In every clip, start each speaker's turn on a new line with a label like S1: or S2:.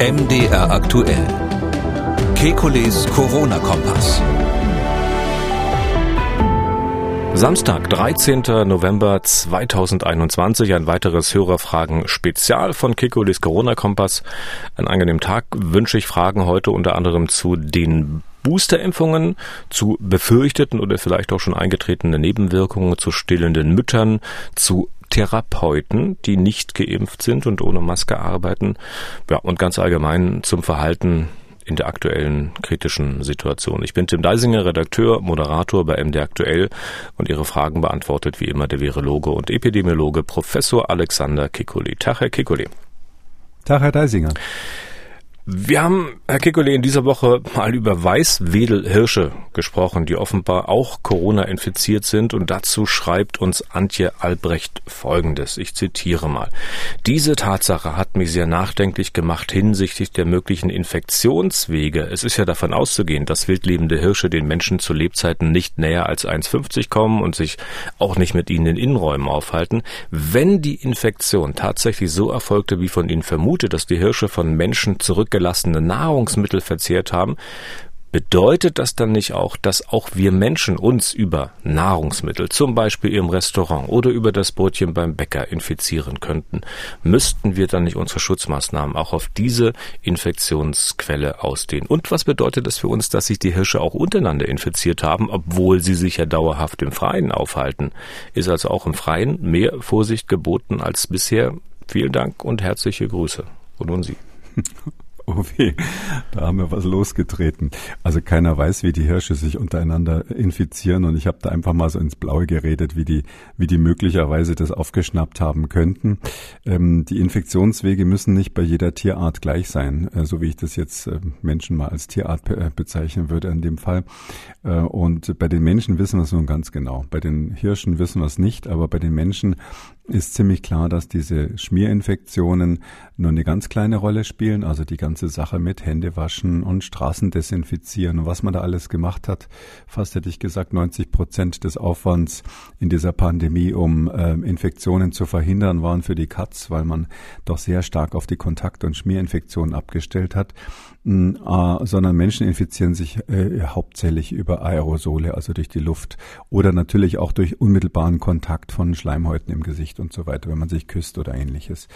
S1: MDR aktuell. Kekules Corona-Kompass.
S2: Samstag, 13. November 2021, ein weiteres Hörerfragen-Spezial von Kekulis Corona-Kompass. Einen angenehmen Tag wünsche ich Fragen heute unter anderem zu den Boosterimpfungen, zu befürchteten oder vielleicht auch schon eingetretenen Nebenwirkungen, zu stillenden Müttern, zu Therapeuten, die nicht geimpft sind und ohne Maske arbeiten, ja, und ganz allgemein zum Verhalten in der aktuellen kritischen Situation. Ich bin Tim Deisinger, Redakteur, Moderator bei MD Aktuell und Ihre Fragen beantwortet wie immer der Virologe und Epidemiologe Professor Alexander Kikuli. Tag, Herr Kikuli.
S3: Tag, Herr Deisinger.
S2: Wir haben, Herr Kikole, in dieser Woche mal über Weißwedelhirsche gesprochen, die offenbar auch Corona infiziert sind. Und dazu schreibt uns Antje Albrecht Folgendes. Ich zitiere mal. Diese Tatsache hat mich sehr nachdenklich gemacht hinsichtlich der möglichen Infektionswege. Es ist ja davon auszugehen, dass wildlebende Hirsche den Menschen zu Lebzeiten nicht näher als 1,50 kommen und sich auch nicht mit ihnen in Innenräumen aufhalten. Wenn die Infektion tatsächlich so erfolgte, wie von ihnen vermutet, dass die Hirsche von Menschen zurück zurückgelassene Nahrungsmittel verzehrt haben, bedeutet das dann nicht auch, dass auch wir Menschen uns über Nahrungsmittel, zum Beispiel im Restaurant oder über das Brötchen beim Bäcker infizieren könnten? Müssten wir dann nicht unsere Schutzmaßnahmen auch auf diese Infektionsquelle ausdehnen? Und was bedeutet das für uns, dass sich die Hirsche auch untereinander infiziert haben, obwohl sie sich ja dauerhaft im Freien aufhalten? Ist also auch im Freien mehr Vorsicht geboten als bisher? Vielen Dank und herzliche Grüße. Und nun Sie.
S3: Oh weh, da haben wir was losgetreten. Also keiner weiß, wie die Hirsche sich untereinander infizieren und ich habe da einfach mal so ins Blaue geredet, wie die, wie die möglicherweise das aufgeschnappt haben könnten. Ähm, die Infektionswege müssen nicht bei jeder Tierart gleich sein, äh, so wie ich das jetzt äh, Menschen mal als Tierart äh, bezeichnen würde in dem Fall. Äh, und bei den Menschen wissen wir es nun ganz genau. Bei den Hirschen wissen wir es nicht, aber bei den Menschen ist ziemlich klar, dass diese Schmierinfektionen nur eine ganz kleine Rolle spielen. Also die ganze Sache mit Hände waschen und Straßen desinfizieren und was man da alles gemacht hat. Fast hätte ich gesagt, 90 Prozent des Aufwands in dieser Pandemie, um äh, Infektionen zu verhindern, waren für die Katz, weil man doch sehr stark auf die Kontakt- und Schmierinfektionen abgestellt hat. Äh, sondern Menschen infizieren sich äh, hauptsächlich über Aerosole, also durch die Luft oder natürlich auch durch unmittelbaren Kontakt von Schleimhäuten im Gesicht und so weiter, wenn man sich küsst oder ähnliches.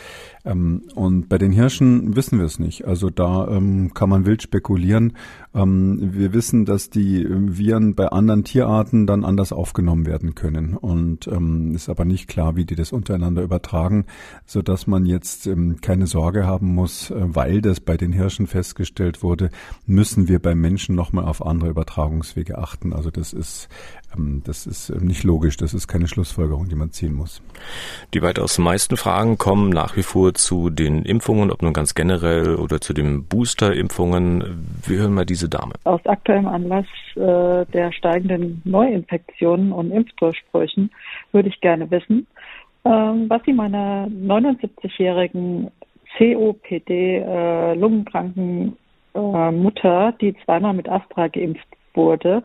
S3: Ähm, und bei den Hirschen wissen wir es nicht. Also da ähm, kann man wild spekulieren. Ähm, wir wissen, dass die Viren bei anderen Tierarten dann anders aufgenommen werden können und ähm, ist aber nicht klar, wie die das untereinander übertragen, so dass man jetzt ähm, keine Sorge haben muss, äh, weil das bei den Hirschen festgestellt wurde, müssen wir beim Menschen nochmal auf andere Übertragungswege achten. Also das ist, ähm, das ist ähm, nicht logisch, das ist keine Schlussfolgerung, die man ziehen muss.
S2: Die weitaus meisten Fragen kommen nach wie vor zu den Impfungen, ob nun ganz generell oder zu den Booster-Impfungen. Wir hören mal diese Dame.
S4: Aus aktuellem Anlass äh, der steigenden Neuinfektionen und Impfdurchbrüchen würde ich gerne wissen, ähm, was Sie meiner 79-jährigen COPD äh, Lungenkranken äh, Mutter, die zweimal mit Astra geimpft wurde,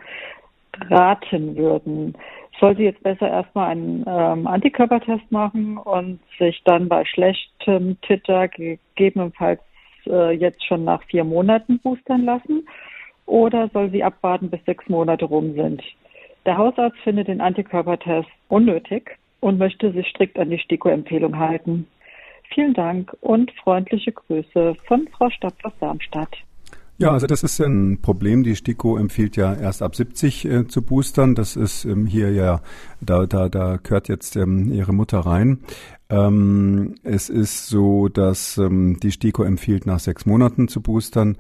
S4: raten würden. Soll sie jetzt besser erstmal einen ähm, Antikörpertest machen und sich dann bei schlechtem Titter gegebenenfalls äh, jetzt schon nach vier Monaten boostern lassen? Oder soll sie abwarten, bis sechs Monate rum sind? Der Hausarzt findet den Antikörpertest unnötig und möchte sich strikt an die STIKO-Empfehlung halten. Vielen Dank und freundliche Grüße von Frau Stadt aus Darmstadt.
S3: Ja, also das ist ein Problem. Die STIKO empfiehlt ja erst ab 70 äh, zu boostern. Das ist ähm, hier ja, da, da, da gehört jetzt ähm, Ihre Mutter rein. Ähm, es ist so, dass ähm, die STIKO empfiehlt, nach sechs Monaten zu boostern.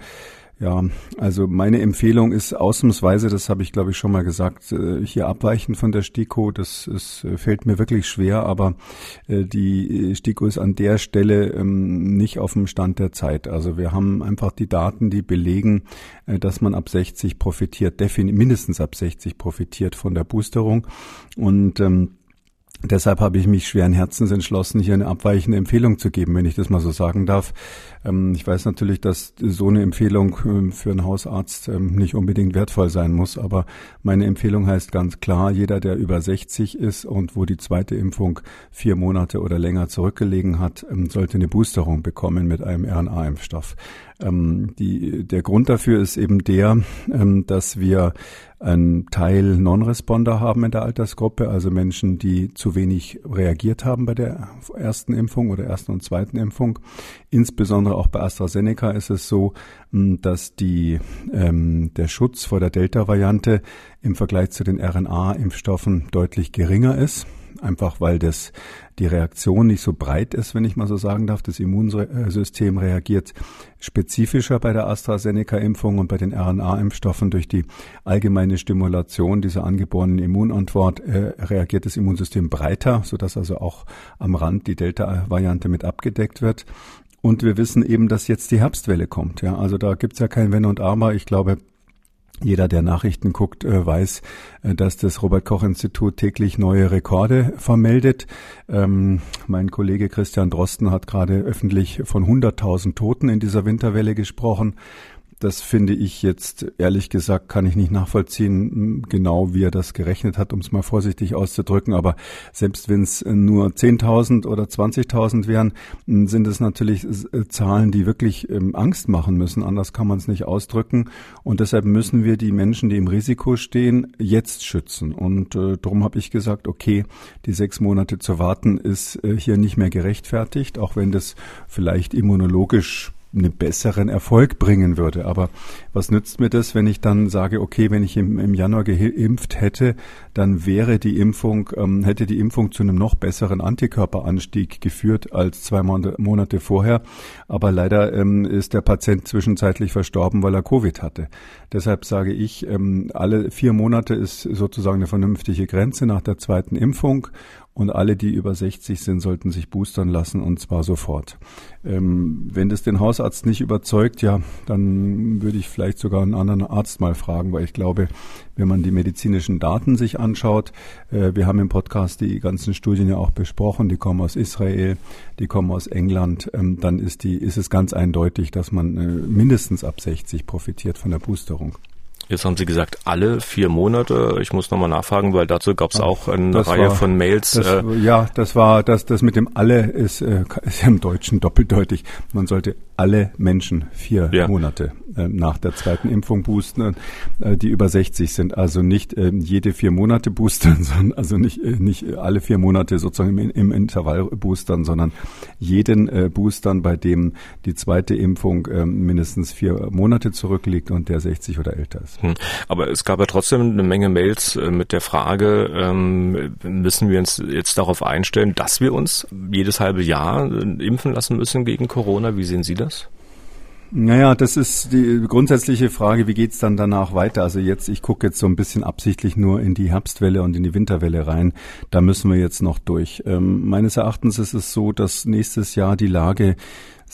S3: Ja, also meine Empfehlung ist ausnahmsweise, das habe ich glaube ich schon mal gesagt, äh, hier abweichen von der STIKO. Das ist, äh, fällt mir wirklich schwer, aber äh, die STIKO ist an der Stelle ähm, nicht auf dem Stand der Zeit. Also wir haben einfach die Daten, die belegen, dass man ab 60 profitiert, mindestens ab 60 profitiert von der Boosterung und ähm, Deshalb habe ich mich schweren Herzens entschlossen, hier eine abweichende Empfehlung zu geben, wenn ich das mal so sagen darf. Ähm, ich weiß natürlich, dass so eine Empfehlung ähm, für einen Hausarzt ähm, nicht unbedingt wertvoll sein muss, aber meine Empfehlung heißt ganz klar, jeder, der über 60 ist und wo die zweite Impfung vier Monate oder länger zurückgelegen hat, sollte eine Boosterung bekommen mit einem RNA-Impfstoff. Die, der Grund dafür ist eben der, dass wir einen Teil Non-Responder haben in der Altersgruppe, also Menschen, die zu wenig reagiert haben bei der ersten Impfung oder ersten und zweiten Impfung. Insbesondere auch bei AstraZeneca ist es so, dass die, ähm, der Schutz vor der Delta-Variante im Vergleich zu den RNA-Impfstoffen deutlich geringer ist einfach weil das die Reaktion nicht so breit ist, wenn ich mal so sagen darf. Das Immunsystem reagiert spezifischer bei der AstraZeneca-Impfung und bei den RNA-Impfstoffen durch die allgemeine Stimulation dieser angeborenen Immunantwort äh, reagiert das Immunsystem breiter, sodass also auch am Rand die Delta-Variante mit abgedeckt wird. Und wir wissen eben, dass jetzt die Herbstwelle kommt. Ja, also da gibt's ja kein Wenn und Aber. Ich glaube, jeder, der Nachrichten guckt, äh, weiß, äh, dass das Robert Koch Institut täglich neue Rekorde vermeldet. Ähm, mein Kollege Christian Drosten hat gerade öffentlich von 100.000 Toten in dieser Winterwelle gesprochen. Das finde ich jetzt, ehrlich gesagt, kann ich nicht nachvollziehen, genau wie er das gerechnet hat, um es mal vorsichtig auszudrücken. Aber selbst wenn es nur 10.000 oder 20.000 wären, sind es natürlich äh, Zahlen, die wirklich ähm, Angst machen müssen. Anders kann man es nicht ausdrücken. Und deshalb müssen wir die Menschen, die im Risiko stehen, jetzt schützen. Und äh, darum habe ich gesagt, okay, die sechs Monate zu warten ist äh, hier nicht mehr gerechtfertigt, auch wenn das vielleicht immunologisch einen besseren Erfolg bringen würde. Aber was nützt mir das, wenn ich dann sage, okay, wenn ich im, im Januar geimpft hätte, dann wäre die Impfung, ähm, hätte die Impfung zu einem noch besseren Antikörperanstieg geführt als zwei Monate vorher. Aber leider ähm, ist der Patient zwischenzeitlich verstorben, weil er Covid hatte. Deshalb sage ich, ähm, alle vier Monate ist sozusagen eine vernünftige Grenze nach der zweiten Impfung und alle, die über 60 sind, sollten sich boostern lassen und zwar sofort. Ähm, wenn das den Hausarzt nicht überzeugt, ja, dann würde ich vielleicht sogar einen anderen Arzt mal fragen, weil ich glaube, wenn man die medizinischen Daten sich anschaut, äh, wir haben im Podcast die ganzen Studien ja auch besprochen, die kommen aus Israel, die kommen aus England, ähm, dann ist die, ist es ganz eindeutig, dass man äh, mindestens ab 60 profitiert von der Boosterung.
S2: Jetzt haben Sie gesagt, alle vier Monate. Ich muss nochmal nachfragen, weil dazu gab es auch eine das Reihe war, von Mails.
S3: Das, äh, ja, das war, das, das mit dem alle ist, äh, ist im Deutschen doppeldeutig. Man sollte alle Menschen vier ja. Monate äh, nach der zweiten Impfung boosten, äh, die über 60 sind. Also nicht äh, jede vier Monate boostern, sondern also nicht, äh, nicht alle vier Monate sozusagen im, im Intervall boostern, sondern jeden boostern, bei dem die zweite Impfung äh, mindestens vier Monate zurückliegt und der 60 oder älter ist.
S2: Hm. Aber es gab ja trotzdem eine Menge Mails äh, mit der Frage, ähm, müssen wir uns jetzt darauf einstellen, dass wir uns jedes halbe Jahr äh, impfen lassen müssen gegen Corona? Wie sehen Sie das?
S3: Naja, das ist die grundsätzliche Frage, wie geht's dann danach weiter? Also jetzt, ich gucke jetzt so ein bisschen absichtlich nur in die Herbstwelle und in die Winterwelle rein. Da müssen wir jetzt noch durch. Ähm, meines Erachtens ist es so, dass nächstes Jahr die Lage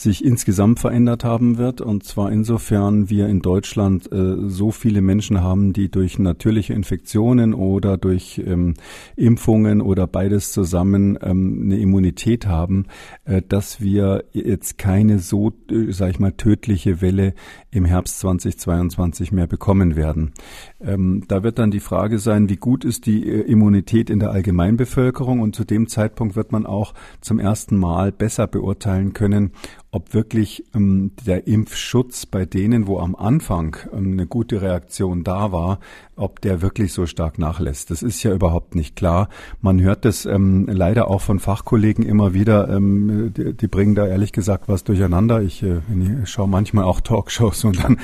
S3: sich insgesamt verändert haben wird. Und zwar insofern wir in Deutschland äh, so viele Menschen haben, die durch natürliche Infektionen oder durch ähm, Impfungen oder beides zusammen ähm, eine Immunität haben, äh, dass wir jetzt keine so, äh, sag ich mal, tödliche Welle im Herbst 2022 mehr bekommen werden. Ähm, da wird dann die Frage sein, wie gut ist die äh, Immunität in der Allgemeinbevölkerung? Und zu dem Zeitpunkt wird man auch zum ersten Mal besser beurteilen können, ob wirklich ähm, der Impfschutz bei denen, wo am Anfang ähm, eine gute Reaktion da war, ob der wirklich so stark nachlässt. Das ist ja überhaupt nicht klar. Man hört das ähm, leider auch von Fachkollegen immer wieder. Ähm, die, die, bringen da ehrlich gesagt was durcheinander. Ich, äh, ich schaue manchmal auch Talkshows und dann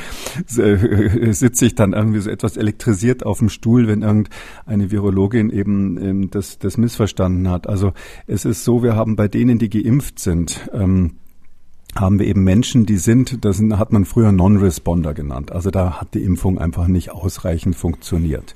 S3: äh, sitze ich dann irgendwie so etwas elektrisiert auf dem Stuhl, wenn irgendeine Virologin eben ähm, das, das missverstanden hat. Also es ist so, wir haben bei denen, die geimpft sind, ähm, haben wir eben Menschen, die sind, das hat man früher Non-Responder genannt. Also da hat die Impfung einfach nicht ausreichend funktioniert.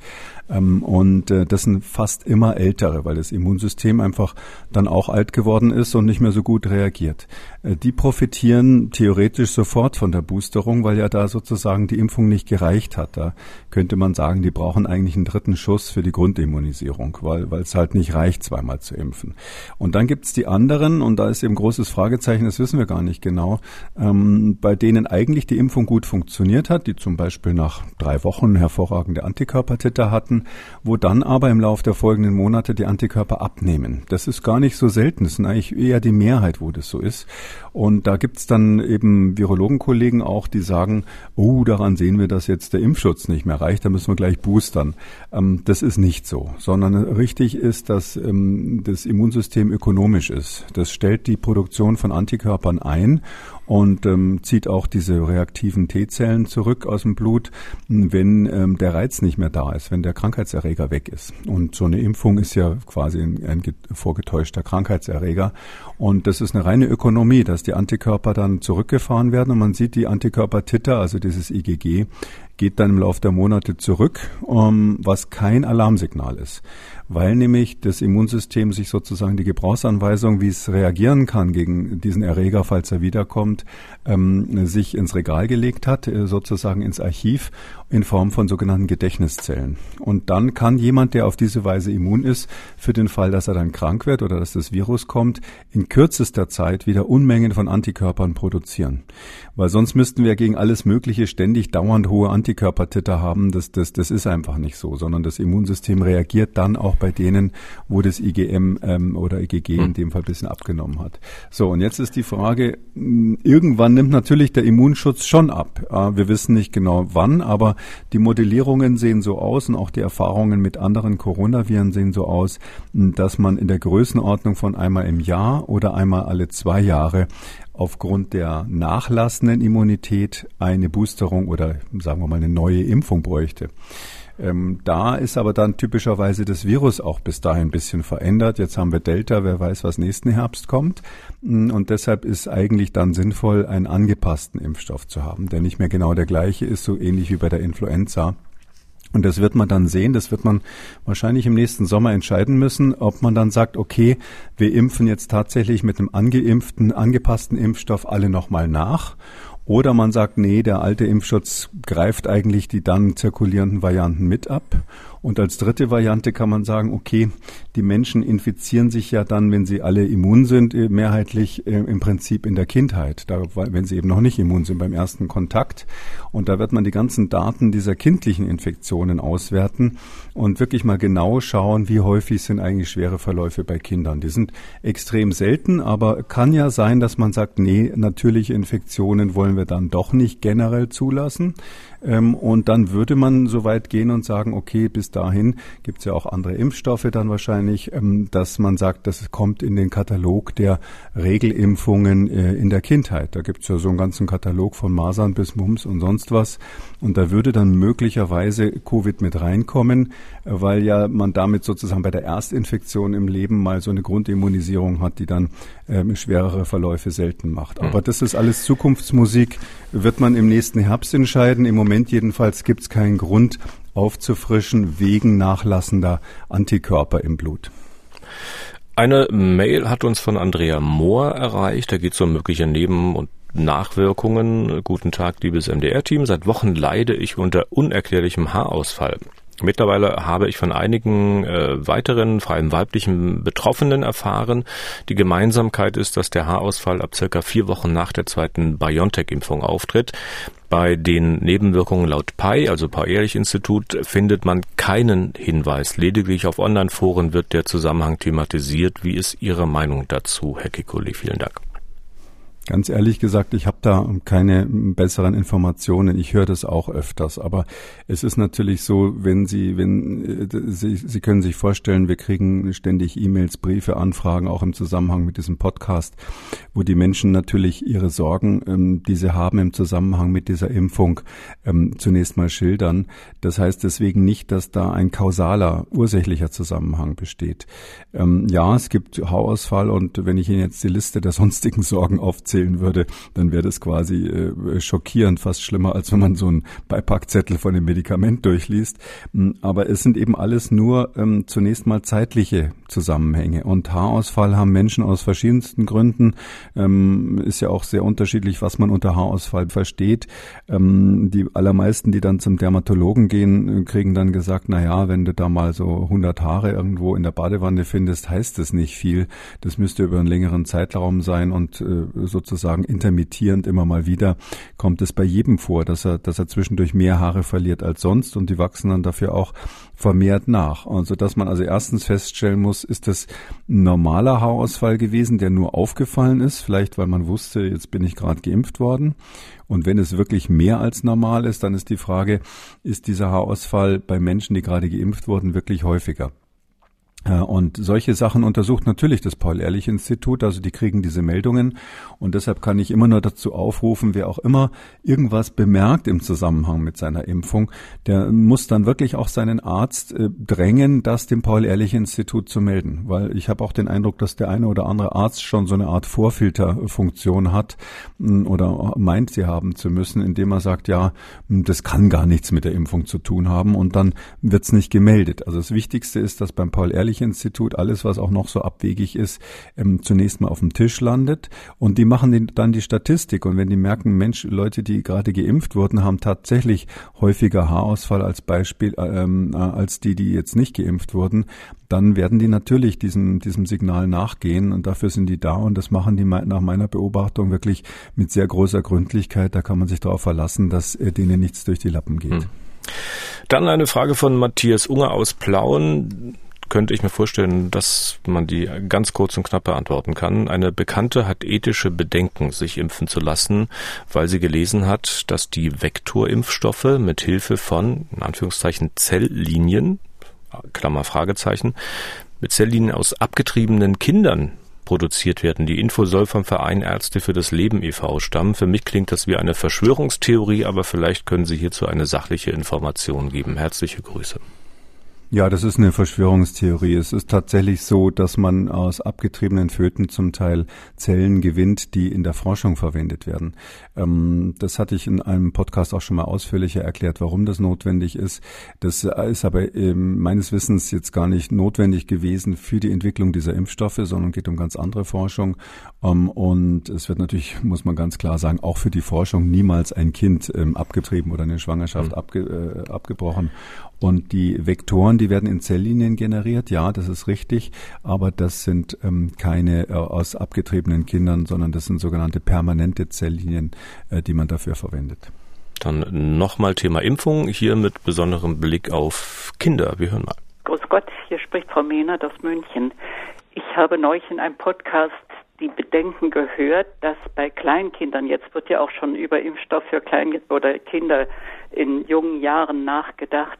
S3: Ähm, und äh, das sind fast immer ältere, weil das Immunsystem einfach dann auch alt geworden ist und nicht mehr so gut reagiert. Äh, die profitieren theoretisch sofort von der Boosterung, weil ja da sozusagen die Impfung nicht gereicht hat. Da könnte man sagen, die brauchen eigentlich einen dritten Schuss für die Grundimmunisierung, weil weil es halt nicht reicht, zweimal zu impfen. Und dann gibt's die anderen, und da ist eben großes Fragezeichen, das wissen wir gar nicht genau, ähm, bei denen eigentlich die Impfung gut funktioniert hat, die zum Beispiel nach drei Wochen hervorragende Antikörpertitter hatten, wo dann aber im Laufe der folgenden Monate die Antikörper abnehmen. Das ist gar nicht so selten, das ist eigentlich eher die Mehrheit, wo das so ist. Und da gibt's dann eben Virologenkollegen auch, die sagen, oh, daran sehen wir, dass jetzt der Impfschutz nicht mehr reicht, da müssen wir gleich boostern. Ähm, das ist nicht so, sondern richtig ist, dass ähm, das Immunsystem ökonomisch ist. Das stellt die Produktion von Antikörpern ein und ähm, zieht auch diese reaktiven T-Zellen zurück aus dem Blut, wenn ähm, der Reiz nicht mehr da ist, wenn der Krankheitserreger weg ist. Und so eine Impfung ist ja quasi ein, ein vorgetäuschter Krankheitserreger. Und das ist eine reine Ökonomie, dass die Antikörper dann zurückgefahren werden und man sieht die Antikörper-Titer, also dieses IgG, geht dann im Laufe der Monate zurück, um, was kein Alarmsignal ist, weil nämlich das Immunsystem sich sozusagen die Gebrauchsanweisung, wie es reagieren kann gegen diesen Erreger, falls er wiederkommt, ähm, sich ins Regal gelegt hat, äh, sozusagen ins Archiv in Form von sogenannten Gedächtniszellen. Und dann kann jemand, der auf diese Weise immun ist, für den Fall, dass er dann krank wird oder dass das Virus kommt, in kürzester Zeit wieder Unmengen von Antikörpern produzieren. Weil sonst müssten wir gegen alles Mögliche ständig dauernd hohe Antikörpertitter haben. Das, das, das ist einfach nicht so, sondern das Immunsystem reagiert dann auch bei denen, wo das IgM ähm, oder IgG in hm. dem Fall ein bisschen abgenommen hat. So, und jetzt ist die Frage, hm, irgendwann nimmt natürlich der Immunschutz schon ab. Wir wissen nicht genau wann, aber die Modellierungen sehen so aus und auch die Erfahrungen mit anderen Coronaviren sehen so aus, dass man in der Größenordnung von einmal im Jahr oder einmal alle zwei Jahre aufgrund der nachlassenden Immunität eine Boosterung oder sagen wir mal eine neue Impfung bräuchte. Ähm, da ist aber dann typischerweise das Virus auch bis dahin ein bisschen verändert. Jetzt haben wir Delta, wer weiß, was nächsten Herbst kommt. Mm, und deshalb ist eigentlich dann sinnvoll, einen angepassten Impfstoff zu haben, der nicht mehr genau der gleiche ist, so ähnlich wie bei der Influenza. Und das wird man dann sehen, das wird man wahrscheinlich im nächsten Sommer entscheiden müssen, ob man dann sagt, okay, wir impfen jetzt tatsächlich mit einem angeimpften, angepassten Impfstoff alle nochmal nach. Oder man sagt, nee, der alte Impfschutz greift eigentlich die dann zirkulierenden Varianten mit ab und als dritte Variante kann man sagen, okay, die Menschen infizieren sich ja dann, wenn sie alle immun sind, äh, mehrheitlich äh, im Prinzip in der Kindheit, wenn sie eben noch nicht immun sind beim ersten Kontakt. Und da wird man die ganzen Daten dieser kindlichen Infektionen auswerten und wirklich mal genau schauen, wie häufig sind eigentlich schwere Verläufe bei Kindern. Die sind extrem selten, aber kann ja sein, dass man sagt, nee, natürliche Infektionen wollen wir dann doch nicht generell zulassen. Ähm, und dann würde man so weit gehen und sagen, okay, bis dahin gibt es ja auch andere Impfstoffe dann wahrscheinlich, ähm, dass man sagt, das kommt in den Katalog der Regelimpfungen äh, in der Kindheit. Da gibt es ja so einen ganzen Katalog von Masern bis Mumps und sonst was. Und da würde dann möglicherweise Covid mit reinkommen, weil ja man damit sozusagen bei der Erstinfektion im Leben mal so eine Grundimmunisierung hat, die dann ähm, schwerere Verläufe selten macht. Aber das ist alles Zukunftsmusik, wird man im nächsten Herbst entscheiden. Im Moment Moment jedenfalls gibt es keinen Grund aufzufrischen wegen nachlassender Antikörper im Blut.
S2: Eine Mail hat uns von Andrea Mohr erreicht. Da geht es um mögliche Neben- und Nachwirkungen. Guten Tag, liebes MDR-Team. Seit Wochen leide ich unter unerklärlichem Haarausfall. Mittlerweile habe ich von einigen äh, weiteren, vor allem weiblichen Betroffenen erfahren. Die Gemeinsamkeit ist, dass der Haarausfall ab circa vier Wochen nach der zweiten BioNTech-Impfung auftritt. Bei den Nebenwirkungen laut PI, also Paul-Ehrlich-Institut, findet man keinen Hinweis. Lediglich auf Online-Foren wird der Zusammenhang thematisiert. Wie ist Ihre Meinung dazu, Herr Kikuli? Vielen Dank.
S3: Ganz ehrlich gesagt, ich habe da keine besseren Informationen. Ich höre das auch öfters, aber es ist natürlich so, wenn Sie, wenn äh, Sie, Sie können sich vorstellen, wir kriegen ständig E-Mails, Briefe, Anfragen, auch im Zusammenhang mit diesem Podcast, wo die Menschen natürlich ihre Sorgen, ähm, die sie haben im Zusammenhang mit dieser Impfung, ähm, zunächst mal schildern. Das heißt deswegen nicht, dass da ein kausaler, ursächlicher Zusammenhang besteht. Ähm, ja, es gibt Haarausfall und wenn ich Ihnen jetzt die Liste der sonstigen Sorgen aufzähle, erzählen würde, dann wäre das quasi äh, schockierend, fast schlimmer, als wenn man so einen Beipackzettel von dem Medikament durchliest. Hm, aber es sind eben alles nur ähm, zunächst mal zeitliche Zusammenhänge. Und Haarausfall haben Menschen aus verschiedensten Gründen. Ähm, ist ja auch sehr unterschiedlich, was man unter Haarausfall versteht. Ähm, die allermeisten, die dann zum Dermatologen gehen, kriegen dann gesagt, na ja, wenn du da mal so 100 Haare irgendwo in der Badewanne findest, heißt das nicht viel. Das müsste über einen längeren Zeitraum sein und äh, sozusagen intermittierend immer mal wieder kommt es bei jedem vor, dass er, dass er zwischendurch mehr Haare verliert als sonst und die wachsen dann dafür auch vermehrt nach. Also dass man also erstens feststellen muss, ist das ein normaler Haarausfall gewesen, der nur aufgefallen ist, vielleicht weil man wusste, jetzt bin ich gerade geimpft worden. Und wenn es wirklich mehr als normal ist, dann ist die Frage, ist dieser Haarausfall bei Menschen, die gerade geimpft wurden, wirklich häufiger? Und solche Sachen untersucht natürlich das Paul-Ehrlich-Institut, also die kriegen diese Meldungen. Und deshalb kann ich immer nur dazu aufrufen, wer auch immer irgendwas bemerkt im Zusammenhang mit seiner Impfung, der muss dann wirklich auch seinen Arzt äh, drängen, das dem Paul-Ehrlich-Institut zu melden, weil ich habe auch den Eindruck, dass der eine oder andere Arzt schon so eine Art Vorfilterfunktion hat mm, oder meint, sie haben zu müssen, indem er sagt, ja, mm, das kann gar nichts mit der Impfung zu tun haben. Und dann wird's nicht gemeldet. Also das Wichtigste ist, dass beim Paul-Ehrlich Paul-Ehrlich-Institut alles, was auch noch so abwegig ist, ähm, zunächst mal auf dem Tisch landet. Und die machen den, dann die Statistik. Und wenn die merken, Mensch, Leute, die gerade geimpft wurden, haben tatsächlich häufiger Haarausfall als Beispiel, ähm, äh, als die, die jetzt nicht geimpft wurden, dann werden die natürlich diesem, diesem Signal nachgehen und dafür sind die da und das machen die nach meiner Beobachtung wirklich mit sehr großer Gründlichkeit. Da kann man sich darauf verlassen, dass äh, denen nichts durch die Lappen geht. Hm.
S2: Dann eine Frage von Matthias Unger aus Plauen könnte ich mir vorstellen, dass man die ganz kurz und knapp beantworten kann. Eine Bekannte hat ethische Bedenken, sich impfen zu lassen, weil sie gelesen hat, dass die Vektorimpfstoffe mit Hilfe von, in Anführungszeichen, Zelllinien, Klammer Fragezeichen, mit Zelllinien aus abgetriebenen Kindern produziert werden. Die Info soll vom Verein Ärzte für das Leben e.V. stammen. Für mich klingt das wie eine Verschwörungstheorie, aber vielleicht können Sie hierzu eine sachliche Information geben. Herzliche Grüße.
S3: Ja, das ist eine Verschwörungstheorie. Es ist tatsächlich so, dass man aus abgetriebenen Föten zum Teil Zellen gewinnt, die in der Forschung verwendet werden. Ähm, das hatte ich in einem Podcast auch schon mal ausführlicher erklärt, warum das notwendig ist. Das ist aber ähm, meines Wissens jetzt gar nicht notwendig gewesen für die Entwicklung dieser Impfstoffe, sondern geht um ganz andere Forschung. Ähm, und es wird natürlich, muss man ganz klar sagen, auch für die Forschung niemals ein Kind ähm, abgetrieben oder eine Schwangerschaft mhm. abge, äh, abgebrochen. Und die Vektoren, die werden in Zelllinien generiert, ja, das ist richtig, aber das sind ähm, keine äh, aus abgetriebenen Kindern, sondern das sind sogenannte permanente Zelllinien, äh, die man dafür verwendet.
S2: Dann nochmal Thema Impfung, hier mit besonderem Blick auf Kinder. Wir hören mal.
S5: Grüß Gott, hier spricht Frau Mehnert aus München. Ich habe neulich in einem Podcast die Bedenken gehört, dass bei Kleinkindern, jetzt wird ja auch schon über Impfstoff für Klein oder Kinder in jungen Jahren nachgedacht,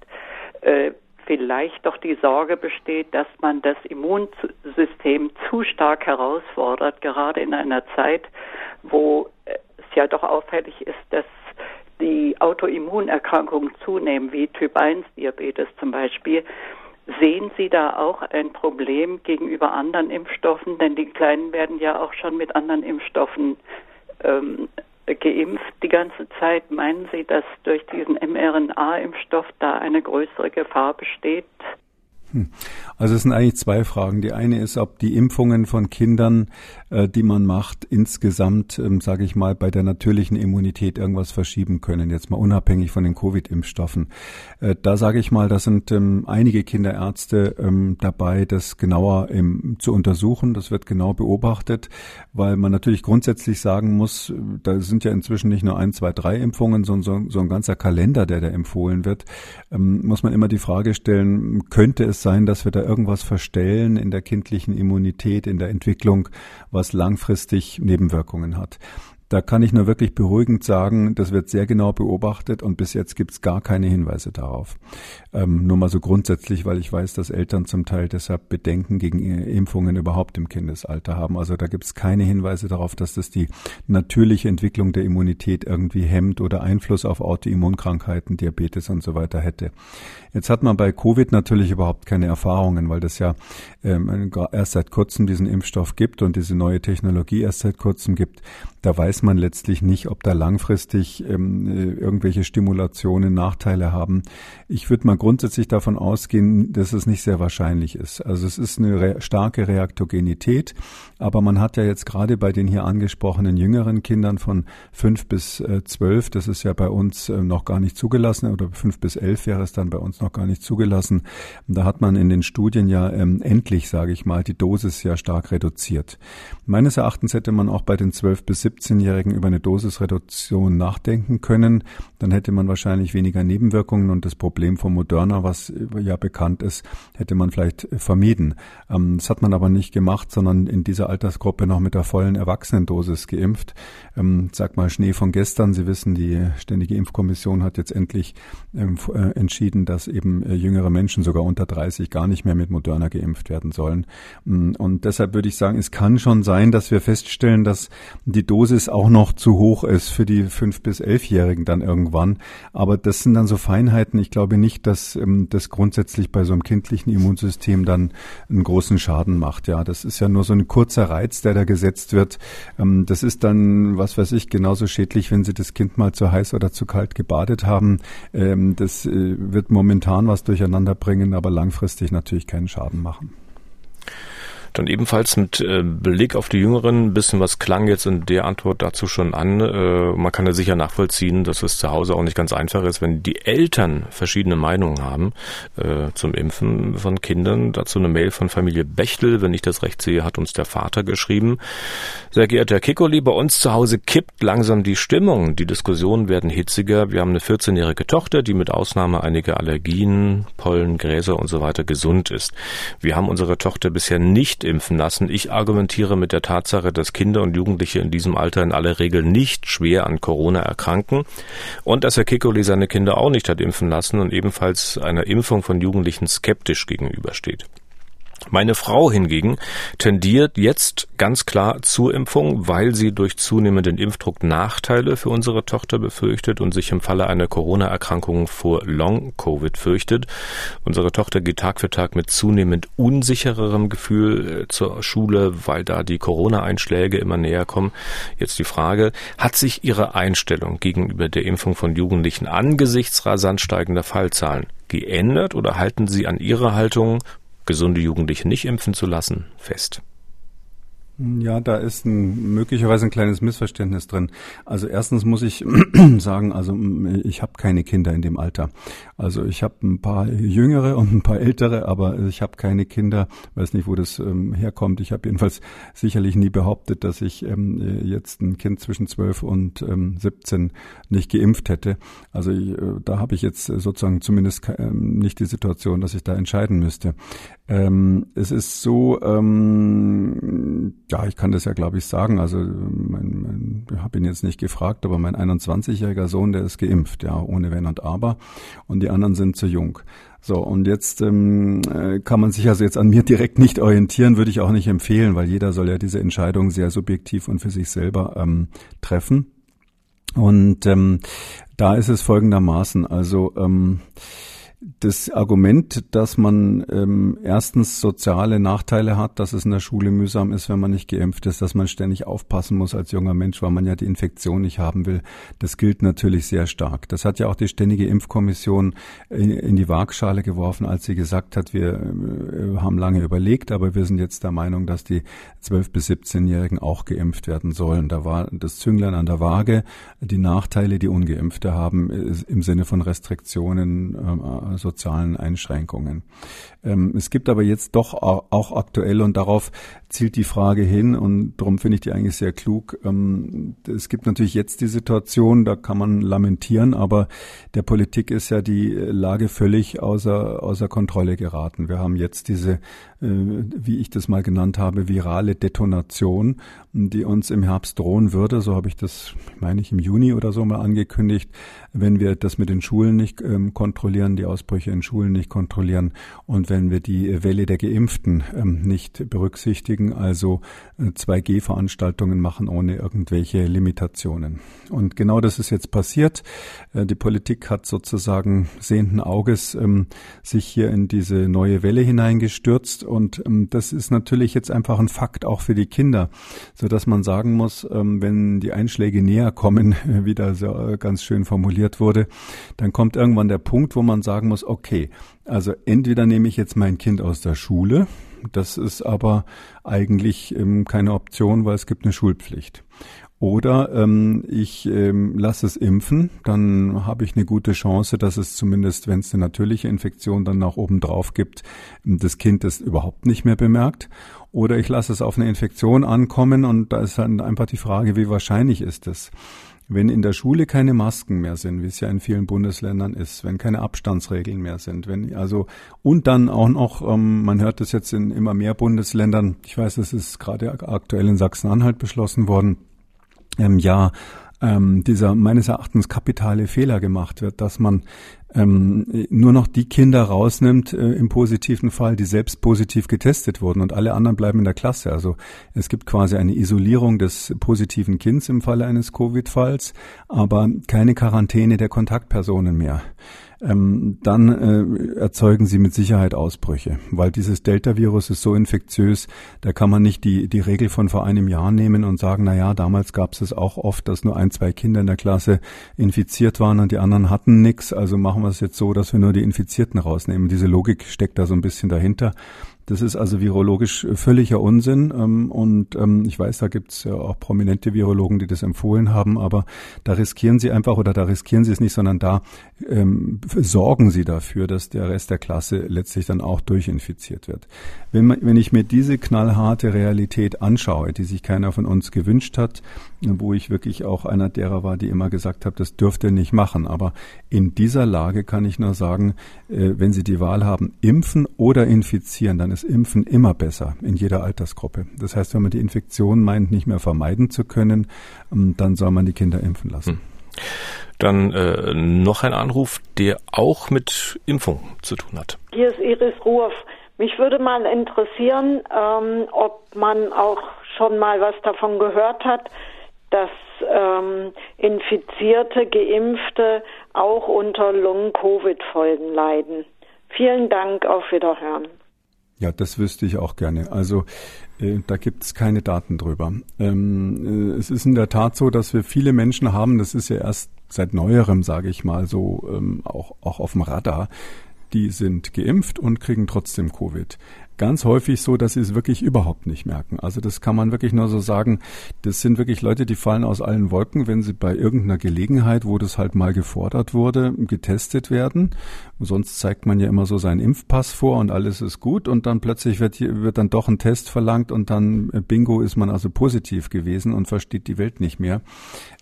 S5: äh, vielleicht doch die Sorge besteht, dass man das Immunsystem zu stark herausfordert, gerade in einer Zeit, wo es ja doch auffällig ist, dass die Autoimmunerkrankungen zunehmen, wie Typ 1 Diabetes zum Beispiel. Sehen Sie da auch ein Problem gegenüber anderen Impfstoffen? Denn die Kleinen werden ja auch schon mit anderen Impfstoffen ähm, geimpft die ganze Zeit. Meinen Sie, dass durch diesen mRNA-Impfstoff da eine größere Gefahr besteht?
S3: Hm. Also es sind eigentlich zwei Fragen. Die eine ist, ob die Impfungen von Kindern, äh, die man macht, insgesamt, ähm, sage ich mal, bei der natürlichen Immunität irgendwas verschieben können. Jetzt mal unabhängig von den Covid-Impfstoffen. Äh, da sage ich mal, da sind ähm, einige Kinderärzte ähm, dabei, das genauer ähm, zu untersuchen. Das wird genau beobachtet, weil man natürlich grundsätzlich sagen muss, da sind ja inzwischen nicht nur ein, zwei, drei Impfungen, sondern so, so ein ganzer Kalender, der da empfohlen wird. Ähm, muss man immer die Frage stellen, könnte es sein, dass wir da irgendwas verstellen in der kindlichen Immunität, in der Entwicklung, was langfristig Nebenwirkungen hat. Da kann ich nur wirklich beruhigend sagen, das wird sehr genau beobachtet und bis jetzt gibt es gar keine Hinweise darauf. Ähm, nur mal so grundsätzlich, weil ich weiß, dass Eltern zum Teil deshalb Bedenken gegen Impfungen überhaupt im Kindesalter haben. Also da gibt es keine Hinweise darauf, dass das die natürliche Entwicklung der Immunität irgendwie hemmt oder Einfluss auf Autoimmunkrankheiten, Diabetes und so weiter hätte. Jetzt hat man bei Covid natürlich überhaupt keine Erfahrungen, weil das ja ähm, erst seit kurzem diesen Impfstoff gibt und diese neue Technologie erst seit kurzem gibt. Da weiß man letztlich nicht, ob da langfristig ähm, äh, irgendwelche Stimulationen Nachteile haben. Ich würde mal grundsätzlich davon ausgehen, dass es nicht sehr wahrscheinlich ist. Also es ist eine re starke Reaktogenität, aber man hat ja jetzt gerade bei den hier angesprochenen jüngeren Kindern von fünf bis äh, zwölf, das ist ja bei uns äh, noch gar nicht zugelassen, oder fünf bis elf wäre es dann bei uns noch gar nicht zugelassen. Da hat man in den Studien ja ähm, endlich, sage ich mal, die Dosis ja stark reduziert. Meines Erachtens hätte man auch bei den zwölf bis 17-Jährigen über eine Dosisreduktion nachdenken können. Dann hätte man wahrscheinlich weniger Nebenwirkungen und das Problem von Moderna, was ja bekannt ist, hätte man vielleicht vermieden. Ähm, das hat man aber nicht gemacht, sondern in dieser Altersgruppe noch mit der vollen Erwachsenendosis geimpft. Ähm, sag mal Schnee von gestern. Sie wissen, die Ständige Impfkommission hat jetzt endlich ähm, äh, entschieden, dass eben äh, jüngere Menschen sogar unter 30 gar nicht mehr mit Moderna geimpft werden sollen. Mm, und deshalb würde ich sagen, es kann schon sein, dass wir feststellen, dass die Dosis auch noch zu hoch ist für die fünf bis elfjährigen dann irgendwann. Aber das sind dann so Feinheiten. Ich glaube nicht, dass ähm, das grundsätzlich bei so einem kindlichen Immunsystem dann einen großen Schaden macht. Ja, das ist ja nur so ein kurzer Reiz, der da gesetzt wird. Ähm, das ist dann, was weiß ich, genauso schädlich, wenn Sie das Kind mal zu heiß oder zu kalt gebadet haben. Ähm, das äh, wird momentan was durcheinander bringen, aber langfristig natürlich keinen Schaden machen.
S2: Dann ebenfalls mit äh, Blick auf die Jüngeren, ein bisschen was klang jetzt in der Antwort dazu schon an. Äh, man kann ja sicher nachvollziehen, dass es zu Hause auch nicht ganz einfach ist, wenn die Eltern verschiedene Meinungen haben äh, zum Impfen von Kindern. Dazu eine Mail von Familie Bechtel, wenn ich das recht sehe, hat uns der Vater geschrieben. Sehr geehrter Herr Kikoli, bei uns zu Hause kippt langsam die Stimmung. Die Diskussionen werden hitziger. Wir haben eine 14-jährige Tochter, die mit Ausnahme einiger Allergien, Pollen, Gräser und so weiter gesund ist. Wir haben unsere Tochter bisher nicht nicht impfen lassen. Ich argumentiere mit der Tatsache, dass Kinder und Jugendliche in diesem Alter in aller Regel nicht schwer an Corona erkranken und dass Herr Kikoli seine Kinder auch nicht hat impfen lassen und ebenfalls einer Impfung von Jugendlichen skeptisch gegenübersteht. Meine Frau hingegen tendiert jetzt ganz klar zur Impfung, weil sie durch zunehmenden Impfdruck Nachteile für unsere Tochter befürchtet und sich im Falle einer Corona-Erkrankung vor Long-Covid fürchtet. Unsere Tochter geht Tag für Tag mit zunehmend unsichererem Gefühl äh, zur Schule, weil da die Corona-Einschläge immer näher kommen. Jetzt die Frage, hat sich Ihre Einstellung gegenüber der Impfung von Jugendlichen angesichts rasant steigender Fallzahlen geändert oder halten Sie an Ihrer Haltung gesunde Jugendliche nicht impfen zu lassen, fest.
S3: Ja, da ist ein, möglicherweise ein kleines Missverständnis drin. Also erstens muss ich sagen, also ich habe keine Kinder in dem Alter. Also ich habe ein paar jüngere und ein paar ältere, aber ich habe keine Kinder. Weiß nicht, wo das ähm, herkommt. Ich habe jedenfalls sicherlich nie behauptet, dass ich ähm, jetzt ein Kind zwischen 12 und ähm, 17 nicht geimpft hätte. Also ich, äh, da habe ich jetzt sozusagen zumindest ähm, nicht die Situation, dass ich da entscheiden müsste. Ähm, es ist so, ähm, ja, ich kann das ja, glaube ich, sagen. Also mein, mein, ich habe ihn jetzt nicht gefragt, aber mein 21-jähriger Sohn, der ist geimpft, ja, ohne Wenn und Aber. Und die anderen sind zu jung. So, und jetzt ähm, äh, kann man sich also jetzt an mir direkt nicht orientieren, würde ich auch nicht empfehlen, weil jeder soll ja diese Entscheidung sehr subjektiv und für sich selber ähm, treffen. Und ähm, da ist es folgendermaßen, also ähm, das Argument, dass man ähm, erstens soziale Nachteile hat, dass es in der Schule mühsam ist, wenn man nicht geimpft ist, dass man ständig aufpassen muss als junger Mensch, weil man ja die Infektion nicht haben will, das gilt natürlich sehr stark. Das hat ja auch die Ständige Impfkommission in, in die Waagschale geworfen, als sie gesagt hat, wir äh, haben lange überlegt, aber wir sind jetzt der Meinung, dass die 12- bis 17-Jährigen auch geimpft werden sollen. Da war das Zünglein an der Waage, die Nachteile, die Ungeimpfte haben, im Sinne von Restriktionen, äh, äh, sozialen Einschränkungen. Ähm, es gibt aber jetzt doch auch aktuell und darauf zielt die Frage hin und darum finde ich die eigentlich sehr klug. Ähm, es gibt natürlich jetzt die Situation, da kann man lamentieren, aber der Politik ist ja die Lage völlig außer, außer Kontrolle geraten. Wir haben jetzt diese, äh, wie ich das mal genannt habe, virale Detonation, die uns im Herbst drohen würde. So habe ich das, meine ich, im Juni oder so mal angekündigt, wenn wir das mit den Schulen nicht ähm, kontrollieren, die Ausbrüche in Schulen nicht kontrollieren und wenn wir die Welle der Geimpften ähm, nicht berücksichtigen, also 2G-Veranstaltungen äh, machen ohne irgendwelche Limitationen. Und genau das ist jetzt passiert. Äh, die Politik hat sozusagen sehenden Auges ähm, sich hier in diese neue Welle hineingestürzt und ähm, das ist natürlich jetzt einfach ein Fakt auch für die Kinder, so dass man sagen muss, wenn die Einschläge näher kommen, wie da äh, ganz schön formuliert wurde, dann kommt irgendwann der Punkt, wo man sagen muss, okay, also entweder nehme ich jetzt mein Kind aus der Schule, das ist aber eigentlich ähm, keine Option, weil es gibt eine Schulpflicht. Oder ähm, ich ähm, lasse es impfen, dann habe ich eine gute Chance, dass es zumindest, wenn es eine natürliche Infektion dann nach oben drauf gibt, das Kind das überhaupt nicht mehr bemerkt. Oder ich lasse es auf eine Infektion ankommen und da ist dann einfach die Frage, wie wahrscheinlich ist es? Wenn in der Schule keine Masken mehr sind, wie es ja in vielen Bundesländern ist, wenn keine Abstandsregeln mehr sind, wenn also und dann auch noch, ähm, man hört das jetzt in immer mehr Bundesländern, ich weiß, das ist gerade aktuell in Sachsen-Anhalt beschlossen worden, ähm, ja, ähm, dieser meines Erachtens kapitale Fehler gemacht wird, dass man ähm, nur noch die Kinder rausnimmt äh, im positiven Fall, die selbst positiv getestet wurden und alle anderen bleiben in der Klasse. Also es gibt quasi eine Isolierung des positiven Kindes im Falle eines Covid-Falls, aber keine Quarantäne der Kontaktpersonen mehr ähm, dann äh, erzeugen sie mit Sicherheit Ausbrüche, weil dieses Delta-Virus ist so infektiös, da kann man nicht die, die Regel von vor einem Jahr nehmen und sagen, na ja, damals gab es es auch oft, dass nur ein, zwei Kinder in der Klasse infiziert waren und die anderen hatten nichts, also machen wir es jetzt so, dass wir nur die Infizierten rausnehmen. Diese Logik steckt da so ein bisschen dahinter. Das ist also virologisch völliger Unsinn. Ähm, und ähm, ich weiß, da gibt es ja auch prominente Virologen, die das empfohlen haben, aber da riskieren sie einfach oder da riskieren sie es nicht, sondern da ähm, sorgen sie dafür, dass der Rest der Klasse letztlich dann auch durchinfiziert wird. Wenn, man, wenn ich mir diese knallharte Realität anschaue, die sich keiner von uns gewünscht hat, wo ich wirklich auch einer derer war, die immer gesagt hat, das dürft ihr nicht machen. Aber in dieser Lage kann ich nur sagen, äh, wenn Sie die Wahl haben, impfen oder infizieren, dann ist Impfen immer besser in jeder Altersgruppe. Das heißt, wenn man die Infektion meint, nicht mehr vermeiden zu können, ähm, dann soll man die Kinder impfen lassen. Hm.
S2: Dann äh, noch ein Anruf, der auch mit Impfung zu tun hat.
S6: Hier ist Iris Ruoff. Mich würde mal interessieren, ähm, ob man auch schon mal was davon gehört hat, dass ähm, Infizierte, Geimpfte auch unter Long-Covid-Folgen leiden. Vielen Dank, auf Wiederhören.
S3: Ja, das wüsste ich auch gerne. Also äh, da gibt es keine Daten drüber. Ähm, äh, es ist in der Tat so, dass wir viele Menschen haben, das ist ja erst seit neuerem, sage ich mal, so ähm, auch, auch auf dem Radar, die sind geimpft und kriegen trotzdem Covid ganz häufig so, dass sie es wirklich überhaupt nicht merken. Also das kann man wirklich nur so sagen. Das sind wirklich Leute, die fallen aus allen Wolken, wenn sie bei irgendeiner Gelegenheit, wo das halt mal gefordert wurde, getestet werden. Sonst zeigt man ja immer so seinen Impfpass vor und alles ist gut und dann plötzlich wird, hier, wird dann doch ein Test verlangt und dann äh, bingo ist man also positiv gewesen und versteht die Welt nicht mehr.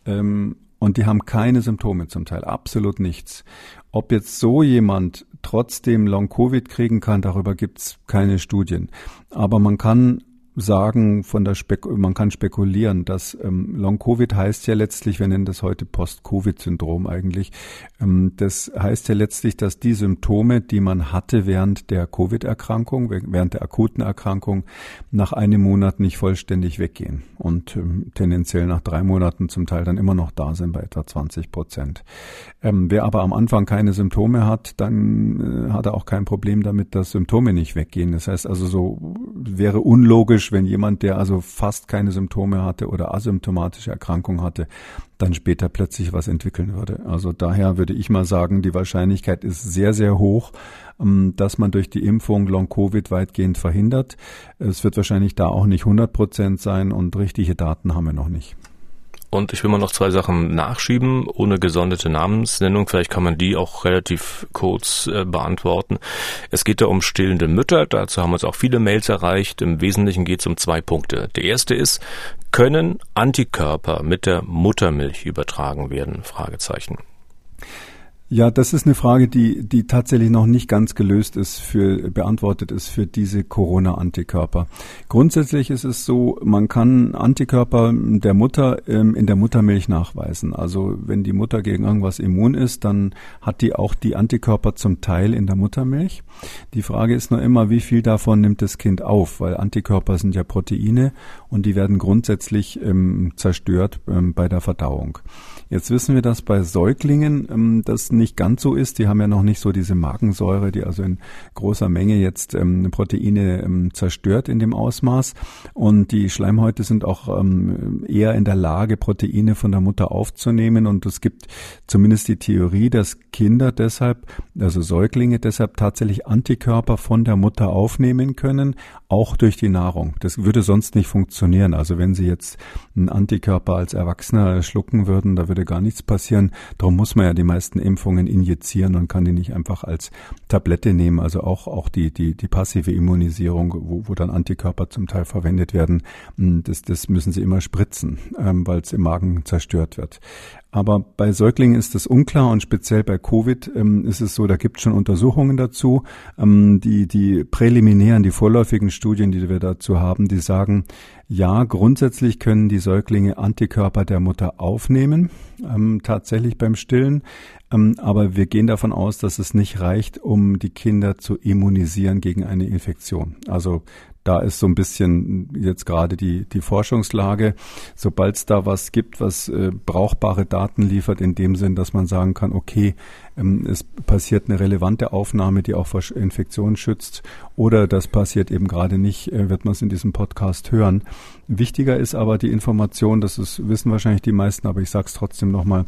S3: Ähm, und die haben keine Symptome zum Teil, absolut nichts. Ob jetzt so jemand trotzdem Long-Covid kriegen kann, darüber gibt's keine Studien. Aber man kann sagen, von der Spek man kann spekulieren, dass ähm, Long-Covid heißt ja letztlich, wir nennen das heute Post-Covid-Syndrom eigentlich. Ähm, das heißt ja letztlich, dass die Symptome, die man hatte während der Covid-Erkrankung, während der akuten Erkrankung, nach einem Monat nicht vollständig weggehen und ähm, tendenziell nach drei Monaten zum Teil dann immer noch da sind bei etwa 20 Prozent. Ähm, wer aber am Anfang keine Symptome hat, dann äh, hat er auch kein Problem damit, dass Symptome nicht weggehen. Das heißt also so wäre unlogisch, wenn jemand, der also fast keine Symptome hatte oder asymptomatische Erkrankung hatte, dann später plötzlich was entwickeln würde. Also daher würde ich mal sagen, die Wahrscheinlichkeit ist sehr, sehr hoch, ähm, dass man durch die Impfung Long-Covid weitgehend verhindert. Es wird wahrscheinlich da auch nicht 100 Prozent sein und richtige Daten haben wir noch nicht.
S2: Und ich will mal noch zwei Sachen nachschieben, ohne gesonderte Namensnennung. Vielleicht kann man die auch relativ kurz äh, beantworten. Es geht da um stillende Mütter. Dazu haben uns auch viele Mails erreicht. Im Wesentlichen geht es um zwei Punkte. Der erste ist, können Antikörper mit der Muttermilch übertragen werden? Fragezeichen.
S3: Ja, das ist eine Frage, die, die tatsächlich noch nicht ganz gelöst ist für, beantwortet ist für diese Corona-Antikörper. Grundsätzlich ist es so, man kann Antikörper der Mutter ähm, in der Muttermilch nachweisen. Also wenn die Mutter gegen irgendwas immun ist, dann hat die auch die Antikörper zum Teil in der Muttermilch. Die Frage ist nur immer, wie viel davon nimmt das Kind auf, weil Antikörper sind ja Proteine und die werden grundsätzlich ähm, zerstört ähm, bei der Verdauung. Jetzt wissen wir, dass bei Säuglingen ähm, das nicht ganz so ist. Die haben ja noch nicht so diese Magensäure, die also in großer Menge jetzt ähm, Proteine ähm, zerstört in dem Ausmaß. Und die Schleimhäute sind auch ähm, eher in der Lage, Proteine von der Mutter aufzunehmen. Und es gibt zumindest die Theorie, dass Kinder deshalb, also Säuglinge deshalb tatsächlich Antikörper von der Mutter aufnehmen können, auch durch die Nahrung. Das würde sonst nicht funktionieren. Also wenn Sie jetzt einen Antikörper als Erwachsener schlucken würden, da würde gar nichts passieren. Darum muss man ja die meisten Impfungen injizieren und kann die nicht einfach als Tablette nehmen. Also auch, auch die, die, die passive Immunisierung, wo, wo dann Antikörper zum Teil verwendet werden, das, das müssen Sie immer spritzen, ähm, weil es im Magen zerstört wird. Aber bei Säuglingen ist das unklar und speziell bei Covid ähm, ist es so, da gibt es schon Untersuchungen dazu. Ähm, die, die präliminären, die vorläufigen Studien, die wir dazu haben, die sagen, ja, grundsätzlich können die Säuglinge Antikörper der Mutter aufnehmen, ähm, tatsächlich beim Stillen. Ähm, aber wir gehen davon aus, dass es nicht reicht, um die Kinder zu immunisieren gegen eine Infektion. Also da ist so ein bisschen jetzt gerade die, die Forschungslage. Sobald es da was gibt, was äh, brauchbare Daten liefert, in dem Sinn, dass man sagen kann, okay, ähm, es passiert eine relevante Aufnahme, die auch vor Infektionen schützt, oder das passiert eben gerade nicht, äh, wird man es in diesem Podcast hören. Wichtiger ist aber die Information, das ist, wissen wahrscheinlich die meisten, aber ich sage es trotzdem nochmal,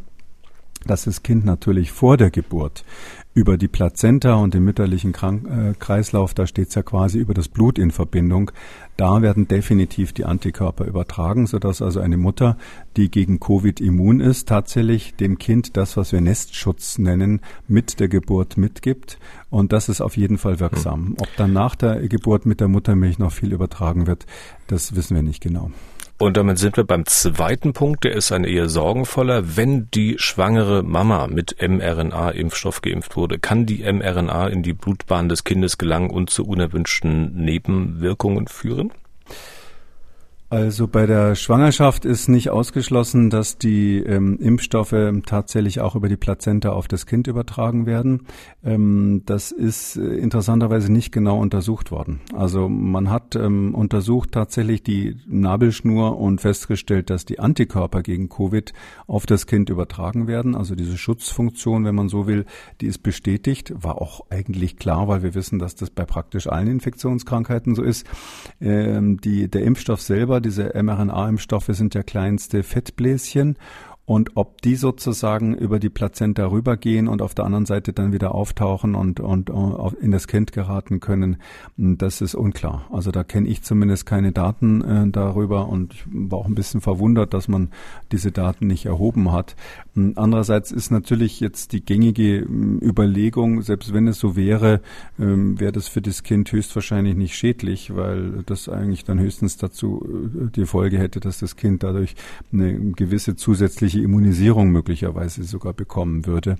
S3: dass das Kind natürlich vor der Geburt über die Plazenta und den mütterlichen Krank äh, Kreislauf, da steht's ja quasi über das Blut in Verbindung, da werden definitiv die Antikörper übertragen, sodass also eine Mutter, die gegen Covid immun ist, tatsächlich dem Kind das, was wir Nestschutz nennen, mit der Geburt mitgibt. Und das ist auf jeden Fall wirksam. Ob dann nach der Geburt mit der Muttermilch noch viel übertragen wird, das wissen wir nicht genau.
S2: Und damit sind wir beim zweiten Punkt, der ist ein eher sorgenvoller. Wenn die schwangere Mama mit mRNA-Impfstoff geimpft wurde, kann die mRNA in die Blutbahn des Kindes gelangen und zu unerwünschten Nebenwirkungen führen?
S3: Also bei der Schwangerschaft ist nicht ausgeschlossen, dass die ähm, Impfstoffe tatsächlich auch über die Plazenta auf das Kind übertragen werden. Ähm, das ist äh, interessanterweise nicht genau untersucht worden. Also man hat ähm, untersucht tatsächlich die Nabelschnur und festgestellt, dass die Antikörper gegen Covid auf das Kind übertragen werden. Also diese Schutzfunktion, wenn man so will, die ist bestätigt. War auch eigentlich klar, weil wir wissen, dass das bei praktisch allen Infektionskrankheiten so ist. Ähm, die, der Impfstoff selber diese mRNA-Impfstoffe sind ja kleinste Fettbläschen und ob die sozusagen über die Plazenta rübergehen und auf der anderen Seite dann wieder auftauchen und, und, und in das Kind geraten können, das ist unklar. Also da kenne ich zumindest keine Daten äh, darüber und ich war auch ein bisschen verwundert, dass man diese Daten nicht erhoben hat. Andererseits ist natürlich jetzt die gängige Überlegung, selbst wenn es so wäre, ähm, wäre das für das Kind höchstwahrscheinlich nicht schädlich, weil das eigentlich dann höchstens dazu äh, die Folge hätte, dass das Kind dadurch eine gewisse zusätzliche Immunisierung möglicherweise sogar bekommen würde.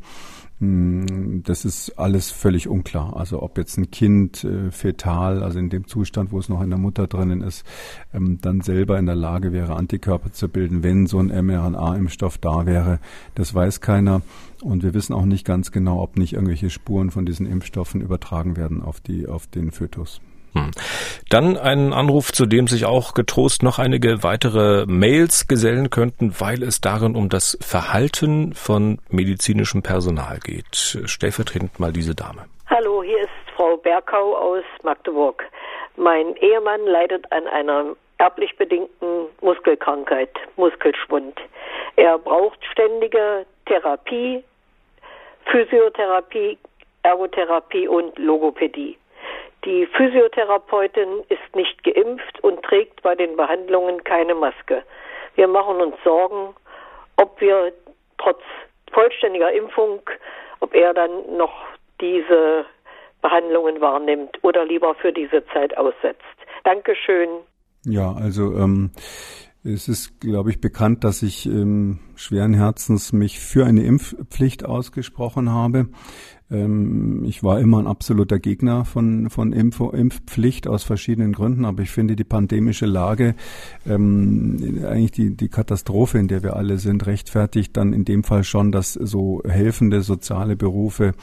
S3: Hm, das ist alles völlig unklar. Also ob jetzt ein Kind äh, fetal, also in dem Zustand, wo es noch in der Mutter drinnen ist, ähm, dann selber in der Lage wäre, Antikörper zu bilden, wenn so ein mRNA-Impfstoff da wäre, das weiß keiner. Und wir wissen auch nicht ganz genau, ob nicht irgendwelche Spuren von diesen Impfstoffen übertragen werden auf die, auf den Fötus.
S2: Hm. Dann ein Anruf, zu dem sich auch getrost noch einige weitere Mails gesellen könnten, weil es darin um das Verhalten von medizinischem Personal geht. Stellvertretend mal diese Dame.
S7: Hallo, hier ist Frau Berkau aus Magdeburg. Mein Ehemann leidet an einer erblich bedingten Muskelkrankheit, Muskelschwund. Er braucht ständige Therapie, Physiotherapie, Ergotherapie und Logopädie. Die Physiotherapeutin ist nicht geimpft und trägt bei den Behandlungen keine Maske. Wir machen uns Sorgen, ob wir trotz vollständiger Impfung, ob er dann noch diese Behandlungen wahrnimmt oder lieber für diese Zeit aussetzt. Dankeschön.
S3: Ja, also ähm, es ist, glaube ich, bekannt, dass ich ähm, schweren Herzens mich für eine Impfpflicht ausgesprochen habe. Ähm, ich war immer ein absoluter Gegner von, von Info, Impfpflicht aus verschiedenen Gründen, aber ich finde die pandemische Lage, ähm, eigentlich die, die Katastrophe, in der wir alle sind, rechtfertigt dann in dem Fall schon, dass so helfende soziale Berufe,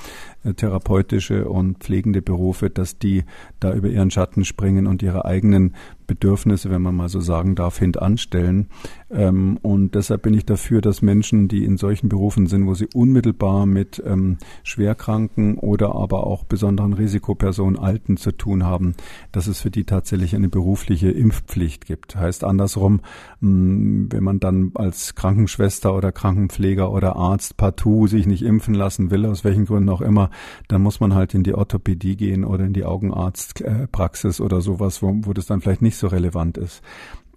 S3: äh, therapeutische und pflegende Berufe, dass die da über ihren Schatten springen und ihre eigenen Bedürfnisse, wenn man mal so sagen darf, hintanstellen. Ähm, und deshalb bin ich dafür, dass Menschen, die in solchen Berufen sind, wo sie unmittelbar mit ähm, Schwerkranken oder aber auch besonderen Risikopersonen, Alten zu tun haben, dass es für die tatsächlich eine berufliche Impfpflicht gibt. Heißt andersrum, mh, mm, wenn man dann als Krankenschwester oder Krankenpfleger oder Arzt partout sich nicht impfen lassen will, aus welchen Gründen auch immer, dann muss man halt in die Orthopädie gehen oder in die Augenarztpraxis oder sowas, wo, wo das dann vielleicht nicht so relevant ist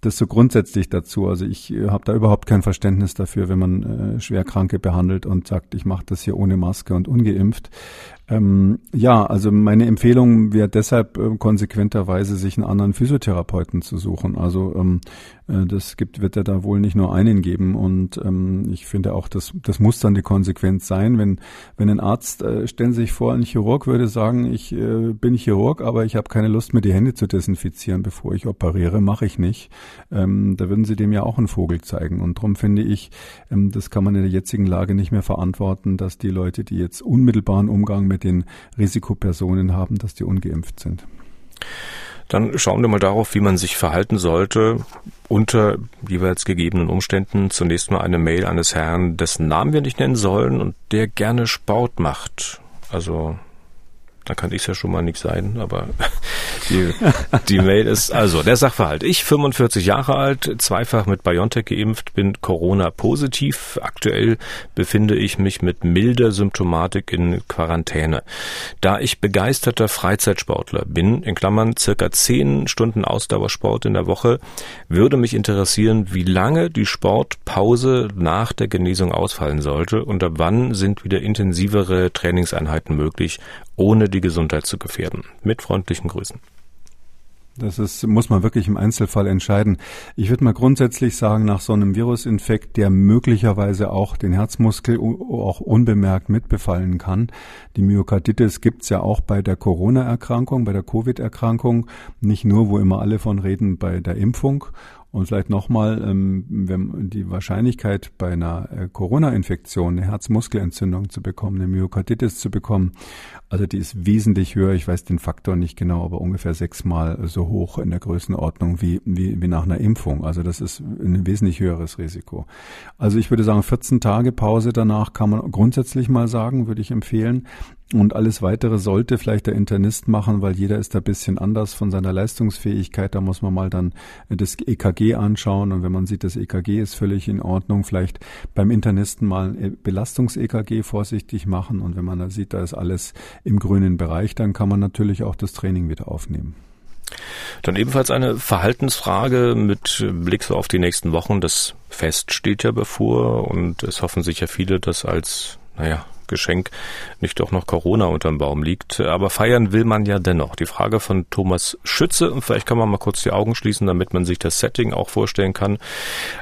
S3: das so grundsätzlich dazu. Also ich äh, habe da überhaupt kein Verständnis dafür, wenn man äh, Schwerkranke behandelt und sagt, ich mache das hier ohne Maske und ungeimpft. Ähm, ja, also meine Empfehlung wäre deshalb äh, konsequenterweise, sich einen anderen Physiotherapeuten zu suchen. Also ähm, äh, das gibt, wird ja da wohl nicht nur einen geben. Und ähm, ich finde auch, das, das muss dann die Konsequenz sein. Wenn, wenn ein Arzt, äh, stellen Sie sich vor, ein Chirurg würde sagen, ich äh, bin Chirurg, aber ich habe keine Lust, mir die Hände zu desinfizieren, bevor ich operiere, mache ich nicht. Ähm, da würden Sie dem ja auch einen Vogel zeigen. Und darum finde ich, ähm, das kann man in der jetzigen Lage nicht mehr verantworten, dass die Leute, die jetzt unmittelbaren Umgang mit den Risikopersonen haben, dass die ungeimpft sind.
S2: Dann schauen wir mal darauf, wie man sich verhalten sollte unter jeweils gegebenen Umständen. Zunächst mal eine Mail eines Herrn, dessen Namen wir nicht nennen sollen und der gerne Sport macht. Also da kann ich ja schon mal nicht sein, aber die, die Mail ist, also der Sachverhalt. Ich, 45 Jahre alt, zweifach mit BioNTech geimpft, bin Corona-positiv. Aktuell befinde ich mich mit milder Symptomatik in Quarantäne. Da ich begeisterter Freizeitsportler bin, in Klammern circa 10 Stunden Ausdauersport in der Woche, würde mich interessieren, wie lange die Sportpause nach der Genesung ausfallen sollte und ab wann sind wieder intensivere Trainingseinheiten möglich, ohne die Gesundheit zu gefährden. Mit freundlichen Grüßen.
S3: Das ist, muss man wirklich im Einzelfall entscheiden. Ich würde mal grundsätzlich sagen, nach so einem Virusinfekt, der möglicherweise auch den Herzmuskel auch unbemerkt mitbefallen kann. Die Myokarditis gibt's ja auch bei der Corona-Erkrankung, bei der Covid-Erkrankung. Nicht nur, wo immer alle von reden, bei der Impfung. Und vielleicht nochmal, ähm, wenn die Wahrscheinlichkeit bei einer äh, Corona-Infektion eine Herzmuskelentzündung zu bekommen, eine Myokarditis zu bekommen, also die ist wesentlich höher. Ich weiß den Faktor nicht genau, aber ungefähr sechsmal so hoch in der Größenordnung wie, wie, wie nach einer Impfung. Also das ist ein wesentlich höheres Risiko. Also ich würde sagen, 14 Tage Pause danach kann man grundsätzlich mal sagen, würde ich empfehlen. Und alles weitere sollte vielleicht der Internist machen, weil jeder ist da bisschen anders von seiner Leistungsfähigkeit. Da muss man mal dann das EKG anschauen. Und wenn man sieht, das EKG ist völlig in Ordnung, vielleicht beim Internisten mal Belastungs-EKG vorsichtig machen. Und wenn man da sieht, da ist alles im grünen Bereich, dann kann man natürlich auch das Training wieder aufnehmen.
S2: Dann ebenfalls eine Verhaltensfrage mit Blick so auf die nächsten Wochen. Das Fest steht ja bevor und es hoffen sich ja viele, das als, naja, Geschenk nicht doch noch Corona unterm Baum liegt. Aber feiern will man ja dennoch. Die Frage von Thomas Schütze, und vielleicht kann man mal kurz die Augen schließen, damit man sich das Setting auch vorstellen kann.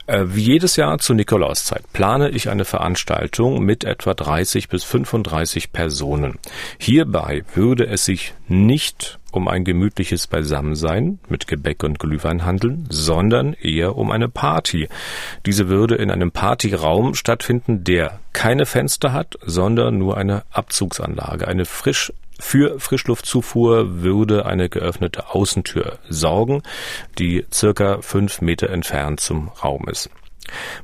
S2: Äh, wie jedes Jahr zur Nikolauszeit plane ich eine Veranstaltung mit etwa 30 bis 35 Personen. Hierbei würde es sich nicht um ein gemütliches Beisammensein mit Gebäck und Glühwein handeln, sondern eher um eine Party. Diese würde in einem Partyraum stattfinden, der keine Fenster hat, sondern nur eine Abzugsanlage. Eine frisch für Frischluftzufuhr würde eine geöffnete Außentür sorgen, die circa fünf Meter entfernt zum Raum ist.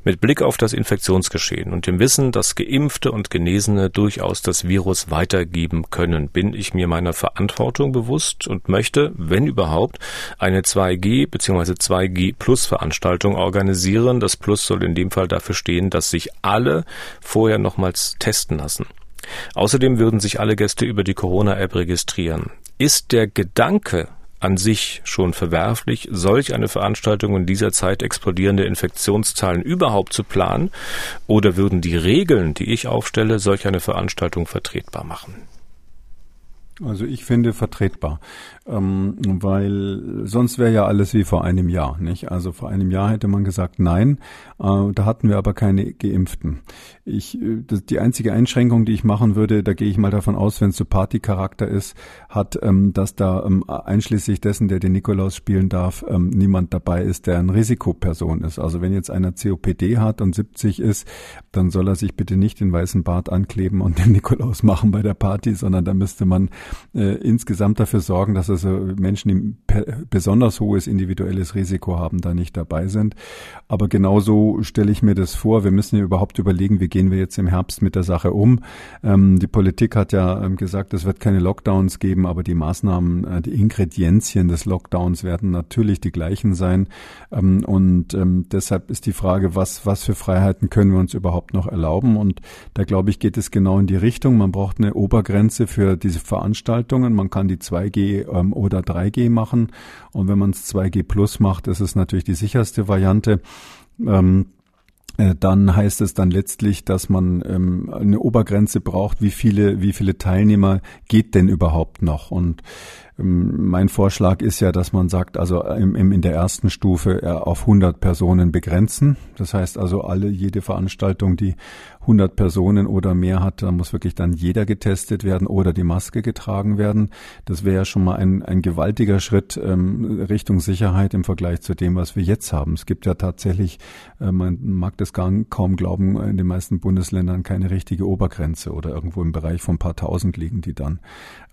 S2: Mit Blick auf das Infektionsgeschehen und dem Wissen, dass Geimpfte und Genesene durchaus das Virus weitergeben können, bin ich mir meiner Verantwortung bewusst und möchte, wenn überhaupt, eine 2G bzw. 2G Plus Veranstaltung organisieren. Das Plus soll in dem Fall dafür stehen, dass sich alle vorher nochmals testen lassen. Außerdem würden sich alle Gäste über die Corona-App registrieren. Ist der Gedanke an sich schon verwerflich, solch eine Veranstaltung in dieser Zeit explodierende Infektionszahlen überhaupt zu planen? Oder würden die Regeln, die ich aufstelle, solch eine Veranstaltung vertretbar machen?
S3: Also ich finde vertretbar ähm, weil sonst wäre ja alles wie vor einem Jahr, nicht? Also vor einem Jahr hätte man gesagt, nein, äh, da hatten wir aber keine Geimpften. Ich, äh, das, die einzige Einschränkung, die ich machen würde, da gehe ich mal davon aus, wenn es so Partycharakter ist, hat, ähm, dass da ähm, einschließlich dessen, der den Nikolaus spielen darf, ähm, niemand dabei ist, der ein Risikoperson ist. Also wenn jetzt einer COPD hat und 70 ist, dann soll er sich bitte nicht den weißen Bart ankleben und den Nikolaus machen bei der Party, sondern da müsste man äh, insgesamt dafür sorgen, dass er also Menschen, die besonders hohes individuelles Risiko haben, da nicht dabei sind. Aber genauso stelle ich mir das vor. Wir müssen ja überhaupt überlegen, wie gehen wir jetzt im Herbst mit der Sache um. Ähm, die Politik hat ja ähm, gesagt, es wird keine Lockdowns geben, aber die Maßnahmen, äh, die Ingredienzien des Lockdowns werden natürlich die gleichen sein. Ähm, und ähm, deshalb ist die Frage, was, was für Freiheiten können wir uns überhaupt noch erlauben? Und da glaube ich, geht es genau in die Richtung. Man braucht eine Obergrenze für diese Veranstaltungen. Man kann die 2G ähm, oder 3G machen. Und wenn man es 2G plus macht, ist es natürlich die sicherste Variante. Ähm, äh, dann heißt es dann letztlich, dass man ähm, eine Obergrenze braucht, wie viele, wie viele Teilnehmer geht denn überhaupt noch? Und ähm, mein Vorschlag ist ja, dass man sagt, also im, im, in der ersten Stufe äh, auf 100 Personen begrenzen. Das heißt also alle, jede Veranstaltung, die 100 Personen oder mehr hat, da muss wirklich dann jeder getestet werden oder die Maske getragen werden. Das wäre ja schon mal ein, ein gewaltiger Schritt ähm, Richtung Sicherheit im Vergleich zu dem, was wir jetzt haben. Es gibt ja tatsächlich, äh, man mag das gar, kaum glauben, in den meisten Bundesländern keine richtige Obergrenze oder irgendwo im Bereich von ein paar tausend liegen die dann.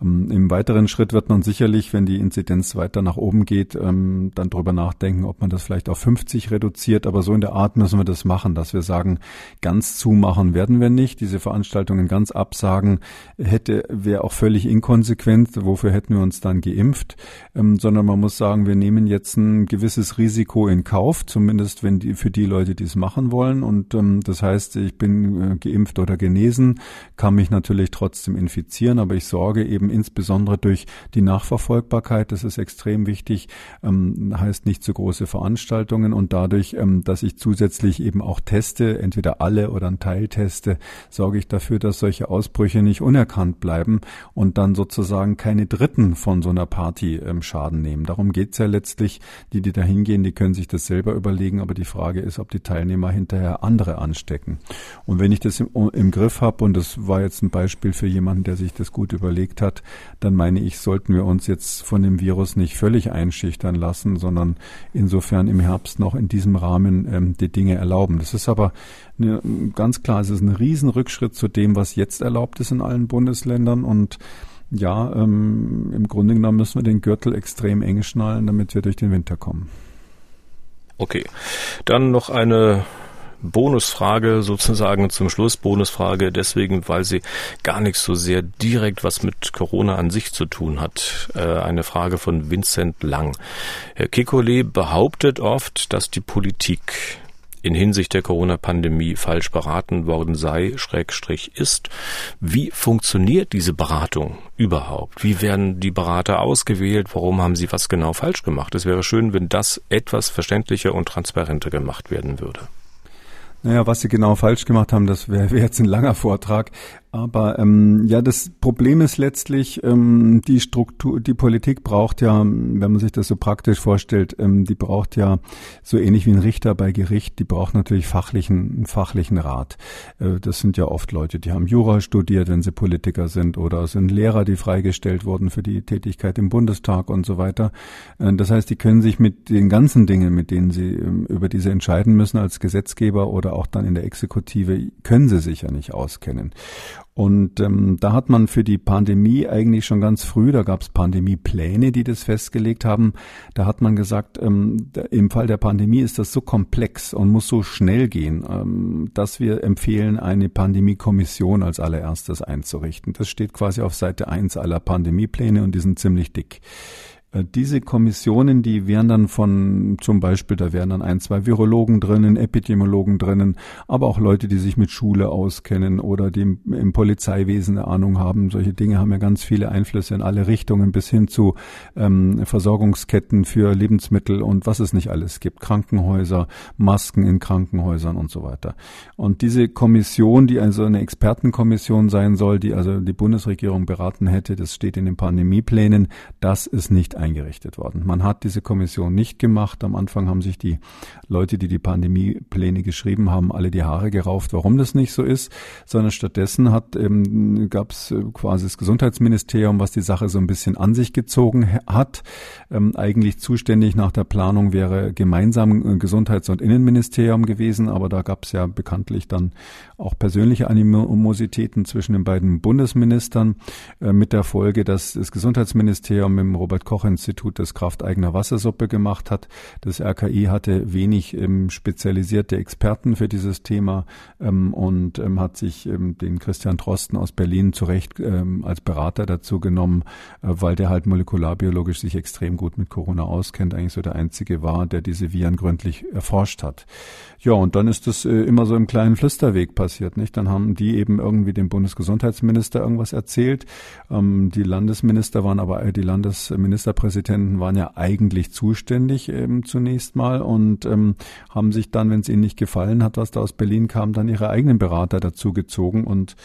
S3: Ähm, Im weiteren Schritt wird man sicherlich, wenn die Inzidenz weiter nach oben geht, ähm, dann drüber nachdenken, ob man das vielleicht auf 50 reduziert. Aber so in der Art müssen wir das machen, dass wir sagen, ganz zumachen machen werden wir nicht. Diese Veranstaltungen ganz absagen hätte, wäre auch völlig inkonsequent. Wofür hätten wir uns dann geimpft? Ähm, sondern man muss sagen, wir nehmen jetzt ein gewisses Risiko in Kauf, zumindest wenn die, für die Leute, die es machen wollen. Und ähm, das heißt, ich bin äh, geimpft oder genesen, kann mich natürlich trotzdem infizieren, aber ich sorge eben insbesondere durch die Nachverfolgbarkeit, das ist extrem wichtig, ähm, heißt nicht zu große Veranstaltungen und dadurch, ähm, dass ich zusätzlich eben auch teste, entweder alle oder ein Teil teste, sorge ich dafür, dass solche Ausbrüche nicht unerkannt bleiben und dann sozusagen keine Dritten von so einer Party ähm, Schaden nehmen. Darum geht's ja letztlich. Die, die da hingehen, die können sich das selber überlegen, aber die Frage ist, ob die Teilnehmer hinterher andere anstecken. Und wenn ich das im, im Griff habe, und das war jetzt ein Beispiel für jemanden, der sich das gut überlegt hat, dann meine ich, sollten wir uns jetzt von dem Virus nicht völlig einschüchtern lassen, sondern insofern im Herbst noch in diesem Rahmen ähm, die Dinge erlauben. Das ist aber eine, ganz klar, es ist ein Riesenrückschritt zu dem, was jetzt erlaubt ist in allen Bundesländern und ja, ähm, im Grunde genommen müssen wir den Gürtel extrem eng schnallen, damit wir durch den Winter kommen.
S2: Okay, dann noch eine Bonusfrage sozusagen zum Schluss. Bonusfrage deswegen, weil sie gar nicht so sehr direkt was mit Corona an sich zu tun hat. Äh, eine Frage von Vincent Lang. Herr Kekulé behauptet oft, dass die Politik in Hinsicht der Corona-Pandemie falsch beraten worden sei, Schrägstrich ist. Wie funktioniert diese Beratung überhaupt? Wie werden die Berater ausgewählt? Warum haben sie was genau falsch gemacht? Es wäre schön, wenn das etwas verständlicher und transparenter gemacht werden würde.
S3: Naja, was sie genau falsch gemacht haben, das wäre wär jetzt ein langer Vortrag. Aber ähm, ja, das Problem ist letztlich, ähm, die Struktur, die Politik braucht ja, wenn man sich das so praktisch vorstellt, ähm, die braucht ja so ähnlich wie ein Richter bei Gericht, die braucht natürlich fachlichen, fachlichen Rat. Äh, das sind ja oft Leute, die haben Jura studiert, wenn sie Politiker sind, oder sind Lehrer, die freigestellt wurden für die Tätigkeit im Bundestag und so weiter. Äh, das heißt, die können sich mit den ganzen Dingen, mit denen sie ähm, über diese entscheiden müssen als Gesetzgeber oder auch dann in der Exekutive, können sie sich ja nicht auskennen. Und ähm, da hat man für die Pandemie eigentlich schon ganz früh, da gab es Pandemiepläne, die das festgelegt haben, da hat man gesagt, ähm, im Fall der Pandemie ist das so komplex und muss so schnell gehen, ähm, dass wir empfehlen, eine Pandemiekommission als allererstes einzurichten. Das steht quasi auf Seite eins aller Pandemiepläne und die sind ziemlich dick. Äh, diese Kommissionen, die wären dann von zum Beispiel, da wären dann ein, zwei Virologen drinnen, Epidemiologen drinnen, aber auch Leute, die sich mit Schule auskennen oder die im, Polizeiwesen eine Ahnung haben. Solche Dinge haben ja ganz viele Einflüsse in alle Richtungen bis hin zu ähm, Versorgungsketten für Lebensmittel und was es nicht alles gibt. Krankenhäuser, Masken in Krankenhäusern und so weiter. Und diese Kommission, die also eine Expertenkommission sein soll, die also die Bundesregierung beraten hätte, das steht in den Pandemieplänen, das ist nicht eingerichtet worden. Man hat diese Kommission nicht gemacht. Am Anfang haben sich die Leute, die die Pandemiepläne geschrieben haben, alle die Haare gerauft, warum das nicht so ist, sondern stattdessen ähm, gab es äh, quasi das Gesundheitsministerium, was die Sache so ein bisschen an sich gezogen hat. Ähm, eigentlich zuständig nach der Planung wäre gemeinsam äh, Gesundheits- und Innenministerium gewesen, aber da gab es ja bekanntlich dann auch persönliche Animositäten zwischen den beiden Bundesministern äh, mit der Folge, dass das Gesundheitsministerium mit Robert Koch Institut das Kraft eigener Wassersuppe gemacht hat. Das RKI hatte wenig ähm, spezialisierte Experten für dieses Thema ähm, und ähm, hat sich ähm, den Christian Drosten aus Berlin zu Recht ähm, als Berater dazu genommen, äh, weil der halt molekularbiologisch sich extrem gut mit Corona auskennt, eigentlich so der einzige war, der diese Viren gründlich erforscht hat. Ja, und dann ist das äh, immer so im kleinen Flüsterweg passiert, nicht? Dann haben die eben irgendwie dem Bundesgesundheitsminister irgendwas erzählt. Ähm, die Landesminister waren aber, äh, die Landesministerpräsidenten waren ja eigentlich zuständig ähm, zunächst mal und ähm, haben sich dann, wenn es ihnen nicht gefallen hat, was da aus Berlin kam, dann ihre eigenen Berater dazu gezogen und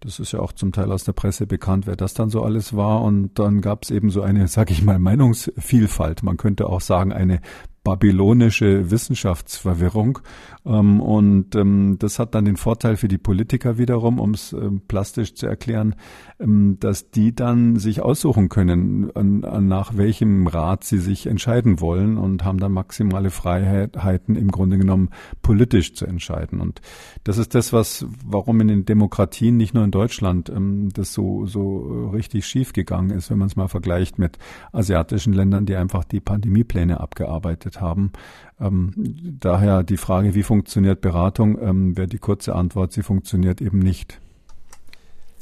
S3: das ist ja auch zum Teil aus der Presse bekannt, wer das dann so alles war. Und dann gab es eben so eine, sag ich mal, Meinungsvielfalt. Man könnte auch sagen, eine babylonische Wissenschaftsverwirrung. Ähm, und ähm, das hat dann den Vorteil für die Politiker wiederum, um es ähm, plastisch zu erklären, dass die dann sich aussuchen können, nach welchem Rat sie sich entscheiden wollen und haben dann maximale Freiheiten im Grunde genommen politisch zu entscheiden. Und das ist das, was, warum in den Demokratien, nicht nur in Deutschland, ähm, das so, so richtig schief gegangen ist, wenn man es mal vergleicht mit asiatischen Ländern, die einfach die Pandemiepläne abgearbeitet haben. Ähm, daher die Frage, wie funktioniert Beratung, ähm, wäre die kurze Antwort, sie funktioniert eben nicht.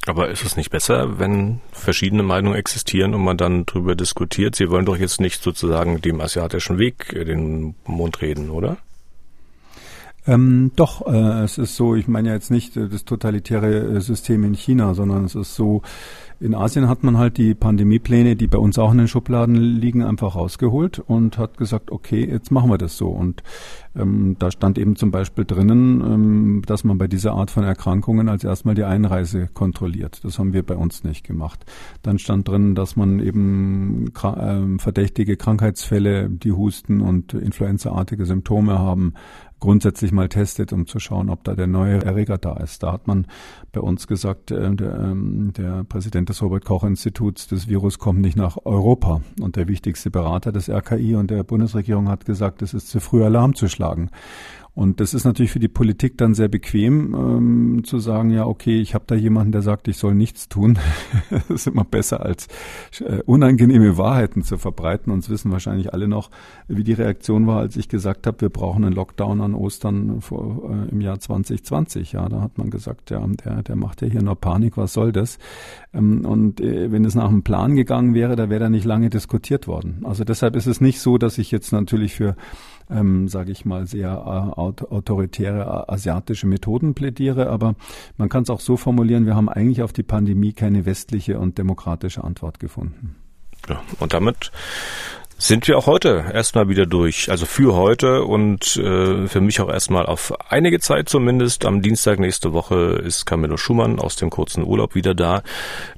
S2: Aber ist es nicht besser, wenn verschiedene Meinungen existieren und man dann darüber diskutiert? Sie wollen doch jetzt nicht sozusagen dem asiatischen Weg den Mund reden, oder?
S3: Ähm, doch, äh, es ist so, ich meine ja jetzt nicht äh, das totalitäre äh, System in China, sondern es ist so, in Asien hat man halt die Pandemiepläne, die bei uns auch in den Schubladen liegen, einfach rausgeholt und hat gesagt, okay, jetzt machen wir das so. Und ähm, da stand eben zum Beispiel drinnen, ähm, dass man bei dieser Art von Erkrankungen als erstmal die Einreise kontrolliert. Das haben wir bei uns nicht gemacht. Dann stand drin, dass man eben äh, verdächtige Krankheitsfälle, die Husten und Influenzaartige Symptome haben, grundsätzlich mal testet, um zu schauen, ob da der neue Erreger da ist. Da hat man bei uns gesagt, äh, der, ähm, der Präsident des Robert Koch Instituts, das Virus kommt nicht nach Europa. Und der wichtigste Berater des RKI und der Bundesregierung hat gesagt, es ist zu früh Alarm zu schlagen. Und das ist natürlich für die Politik dann sehr bequem, ähm, zu sagen, ja, okay, ich habe da jemanden, der sagt, ich soll nichts tun. das ist immer besser, als äh, unangenehme Wahrheiten zu verbreiten. Uns wissen wahrscheinlich alle noch, wie die Reaktion war, als ich gesagt habe, wir brauchen einen Lockdown an Ostern vor, äh, im Jahr 2020. Ja, da hat man gesagt, ja, der, der macht ja hier nur Panik, was soll das? Ähm, und äh, wenn es nach einem Plan gegangen wäre, da wäre da nicht lange diskutiert worden. Also deshalb ist es nicht so, dass ich jetzt natürlich für ähm, sage ich mal, sehr äh, autoritäre asiatische Methoden plädiere. Aber man kann es auch so formulieren, wir haben eigentlich auf die Pandemie keine westliche und demokratische Antwort gefunden.
S2: Ja, und damit sind wir auch heute erstmal wieder durch. Also für heute und äh, für mich auch erstmal auf einige Zeit zumindest. Am Dienstag nächste Woche ist Camillo Schumann aus dem kurzen Urlaub wieder da.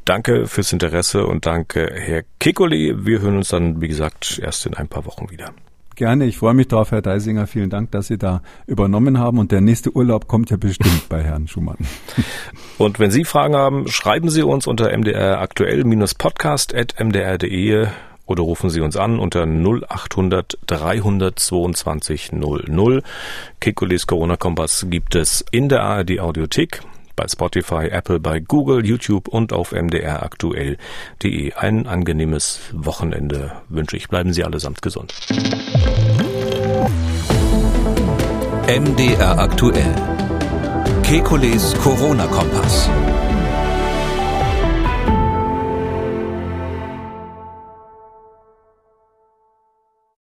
S2: Danke fürs Interesse und danke Herr Kekoli. Wir hören uns dann, wie gesagt, erst in ein paar Wochen wieder.
S3: Gerne, ich freue mich drauf, Herr Deisinger. Vielen Dank, dass Sie da übernommen haben. Und der nächste Urlaub kommt ja bestimmt bei Herrn Schumann.
S2: Und wenn Sie Fragen haben, schreiben Sie uns unter mdraktuell-podcast.mdr.de oder rufen Sie uns an unter 0800 322 00. Kekules Corona-Kompass gibt es in der ARD Audiothek bei Spotify, Apple, bei Google, YouTube und auf mdraktuell.de. Ein angenehmes Wochenende wünsche ich. Bleiben Sie allesamt gesund.
S1: MDR aktuell. Kekules Corona-Kompass.